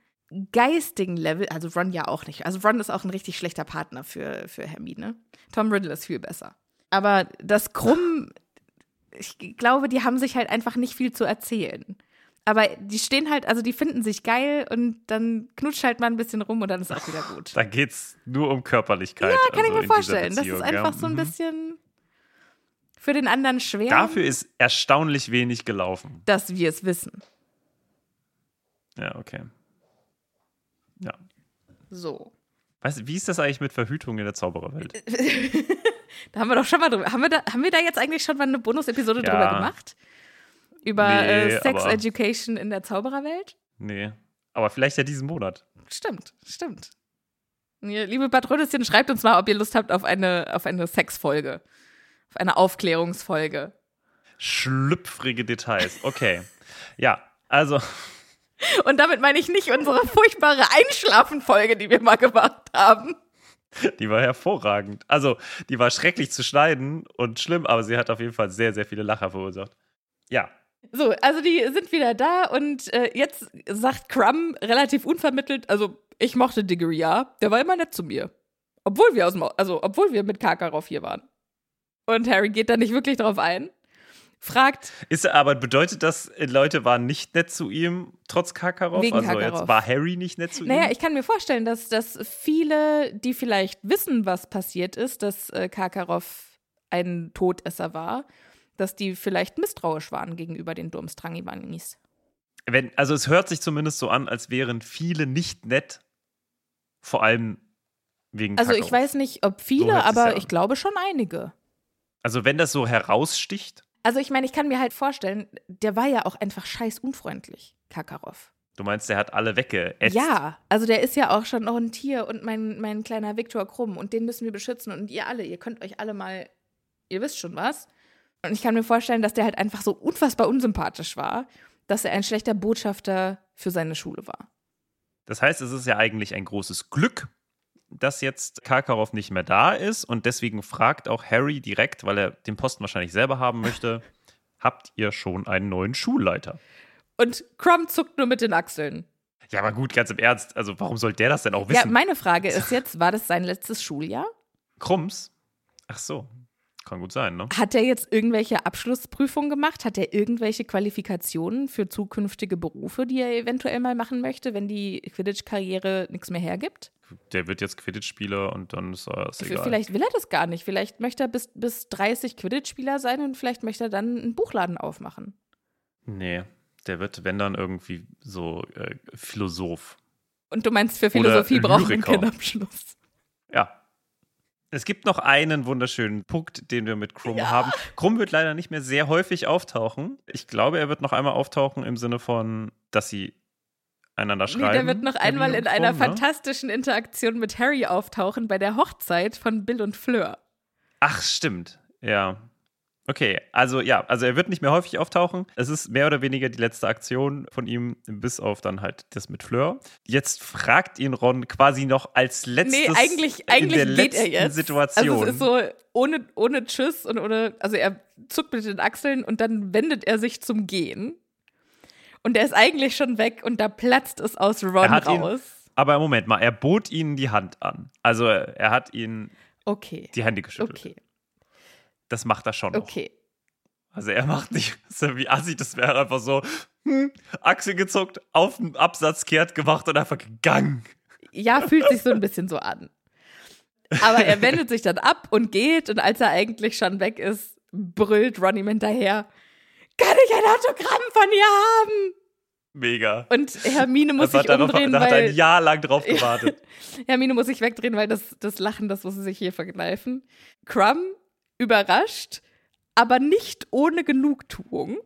geistigen Level, also Ron ja auch nicht. Also Ron ist auch ein richtig schlechter Partner für, für Hermine. Tom Riddle ist viel besser. Aber das Krumm, ich glaube, die haben sich halt einfach nicht viel zu erzählen. Aber die stehen halt, also die finden sich geil und dann knutscht halt mal ein bisschen rum und dann ist auch wieder gut. Da geht's nur um Körperlichkeit. Ja, kann also ich mir vorstellen. Das ist einfach ja. so ein Mhm. bisschen für den anderen schwer, Dafür ist erstaunlich wenig gelaufen. dass wir es wissen. Ja, okay. Ja. So. Weißt du, wie ist das eigentlich mit Verhütung in der Zaubererwelt? [laughs] Da haben wir doch schon mal drüber. Haben wir da, haben wir da jetzt eigentlich schon mal eine Bonus-Episode Ja. drüber gemacht? Über Nee, äh, Sex aber- Education in der Zaubererwelt? Nee. Aber vielleicht ja diesen Monat. Stimmt, stimmt. Liebe Patronüschen, schreibt uns mal, ob ihr Lust habt auf eine, auf eine Sexfolge. Auf eine Aufklärungsfolge. Schlüpfrige Details. Okay. [laughs] ja, also, [laughs] Und damit meine ich nicht unsere furchtbare Einschlafenfolge, die wir mal gemacht haben. die war hervorragend. Also, die war schrecklich zu schneiden und schlimm, aber sie hat auf jeden Fall sehr, sehr viele Lacher verursacht. Ja. So, also die sind wieder da und äh, jetzt sagt Crumb relativ unvermittelt, also ich mochte Diggory ja, der war immer nett zu mir. Obwohl wir aus dem, also obwohl wir mit Karkaroff hier waren. Und Harry geht da nicht wirklich drauf ein. Fragt, Ist aber bedeutet das, äh, Leute waren nicht nett zu ihm, trotz Kakarov? Wegen also Karkaroff. jetzt war Harry nicht nett zu naja, ihm? ich kann mir vorstellen, dass, dass viele, die vielleicht wissen, was passiert ist, dass äh, Karkaroff ein Todesser war, dass die vielleicht misstrauisch waren gegenüber den Durmstrangimanis. Wenn, also es hört sich zumindest so an, als wären viele nicht nett. Vor allem wegen Also ich Kakarov. weiß nicht, ob viele, sich's aber ja ich glaube schon einige. Also wenn das so heraussticht, Also ich meine, ich kann mir halt vorstellen, der war ja auch einfach scheiß unfreundlich, Kakarov. du meinst, der hat alle weggeätzt. Ja, also der ist ja auch schon noch ein Tier und mein, mein kleiner Viktor Krumm und den müssen wir beschützen und ihr alle, ihr könnt euch alle mal, ihr wisst schon was. Und ich kann mir vorstellen, dass der halt einfach so unfassbar unsympathisch war, dass er ein schlechter Botschafter für seine Schule war. Das heißt, es ist ja eigentlich ein großes Glück, dass jetzt Karkaroff nicht mehr da ist und deswegen fragt auch Harry direkt, weil er den Posten wahrscheinlich selber haben möchte, [laughs] habt ihr schon einen neuen Schulleiter? Und Krumm zuckt nur mit den Achseln. Ja, aber gut, ganz im Ernst, also warum soll der das denn auch Ja, wissen? meine Frage ist [laughs] jetzt, war das sein letztes Schuljahr? Krumms? Ach so. Kann gut sein, ne? Hat er jetzt irgendwelche Abschlussprüfungen gemacht? Hat er irgendwelche Qualifikationen für zukünftige Berufe, die er eventuell mal machen möchte, wenn die Quidditch-Karriere nichts mehr hergibt? Der wird jetzt Quidditch-Spieler und dann ist es egal. Vielleicht will er das gar nicht. Vielleicht möchte er bis, bis 30 Quidditch-Spieler sein und vielleicht möchte er dann einen Buchladen aufmachen. Nee, der wird, wenn dann irgendwie so äh, Philosoph. Und du meinst, für Philosophie braucht man keinen Abschluss. Ja, es gibt noch einen wunderschönen Punkt, den wir mit Krumm ja. haben. Krumm wird leider nicht mehr sehr häufig auftauchen. Ich glaube, er wird noch einmal auftauchen im Sinne von, dass sie einander schreiben. Nee, der wird noch einmal in einer ne? fantastischen Interaktion mit Harry auftauchen bei der Hochzeit von Bill und Fleur. Ach, stimmt. Ja. Okay, also ja, also er wird nicht mehr häufig auftauchen. Es ist mehr oder weniger die letzte Aktion von ihm, bis auf dann halt das mit Fleur. Jetzt fragt ihn Ron quasi noch als letztes nee, eigentlich, eigentlich in der geht letzten er jetzt. Situation. Also es ist so ohne, ohne Tschüss und ohne, also er zuckt mit den Achseln und dann wendet er sich zum Gehen. Und er ist eigentlich schon weg und da platzt es aus Ron raus. Ihn, aber Moment mal, er bot ihnen die Hand an. Also er hat ihnen okay. die Hände geschüttelt. Okay das macht er schon noch. Okay. Also er macht nicht, [laughs] wie assi, das wäre einfach so, hm, Achsel gezuckt, auf den Absatz kehrt gemacht und einfach gegangen. Ja, fühlt sich so ein bisschen so an. Aber er wendet sich dann ab und geht und als er eigentlich schon weg ist, brüllt Ron ihm hinterher, kann ich ein Autogramm von ihr haben? Mega. Und Hermine muss sich umdrehen, da weil... hat ein Jahr lang drauf gewartet. [laughs] Hermine muss sich wegdrehen, weil das, das Lachen, das muss sie sich hier verkneifen. Crumb überrascht, aber nicht ohne Genugtuung,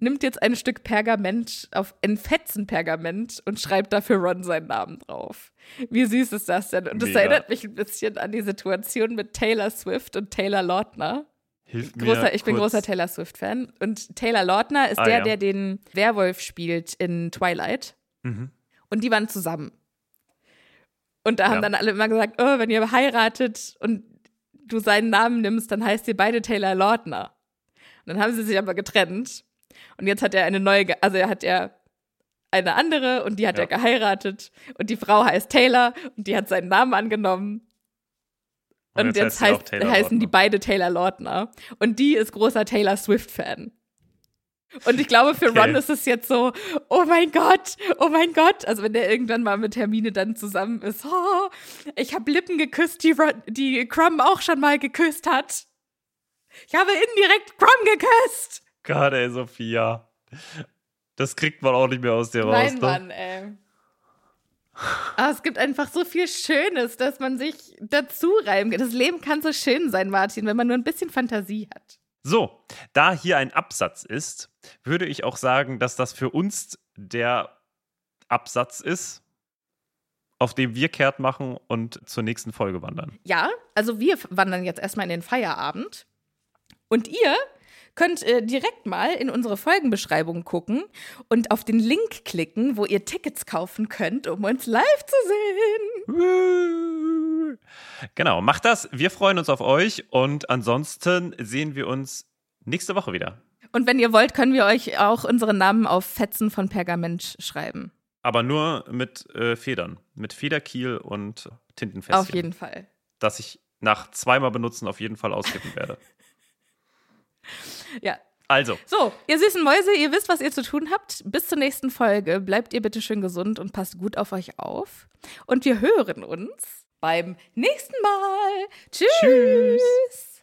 nimmt jetzt ein Stück Pergament auf ein Fetzen Pergament und schreibt dafür Ron seinen Namen drauf. Wie süß ist das denn? Und das Mega. erinnert mich ein bisschen an die Situation mit Taylor Swift und Taylor Lautner. Hilf großer, mir ich bin großer Taylor Swift-Fan. Und Taylor Lautner ist ah, der, ja. der den Werwolf spielt in Twilight. Mhm. Und die waren zusammen. Und da haben ja. dann alle immer gesagt, oh, wenn ihr heiratet und du seinen Namen nimmst, dann heißt ihr beide Taylor Lautner. Und dann haben sie sich aber getrennt. Und jetzt hat er eine neue, also er hat ja eine andere und die hat ja. er geheiratet. Und die Frau heißt Taylor und die hat seinen Namen angenommen. Und, und jetzt, jetzt heißt, heißen die beide Taylor Lautner. Und die ist großer Taylor Swift-Fan. Und ich glaube, für okay. Ron ist es jetzt so, oh mein Gott, oh mein Gott. Also wenn der irgendwann mal mit Hermine dann zusammen ist, oh, ich habe Lippen geküsst, die, Ron, die Crumb auch schon mal geküsst hat. Ich habe indirekt Crumb geküsst. Gott, ey, Sophia. Das kriegt man auch nicht mehr aus dir raus. Nein, ne? Mann, ey. Aber es gibt einfach so viel Schönes, dass man sich dazu reiben kann. Das Leben kann so schön sein, Martin, wenn man nur ein bisschen Fantasie hat. So, da hier ein Absatz ist, würde ich auch sagen, dass das für uns der Absatz ist, auf dem wir kehrt machen und zur nächsten Folge wandern. Ja, also wir wandern jetzt erstmal in den Feierabend. Und ihr könnt äh, direkt mal in unsere Folgenbeschreibung gucken und auf den Link klicken, wo ihr Tickets kaufen könnt, um uns live zu sehen. Genau, macht das. Wir freuen uns auf euch und ansonsten sehen wir uns nächste Woche wieder. Und wenn ihr wollt, können wir euch auch unsere Namen auf Fetzen von Pergament schreiben. Aber nur mit äh, Federn, mit Federkiel und Tintenfässchen. Auf jeden Fall. Dass ich nach zweimal benutzen auf jeden Fall auskippen werde. ja. Also. So, ihr süßen Mäuse, ihr wisst, was ihr zu tun habt. Bis zur nächsten Folge. Bleibt ihr bitte schön gesund und passt gut auf euch auf. Und wir hören uns beim nächsten Mal. Tschüss. Tschüss.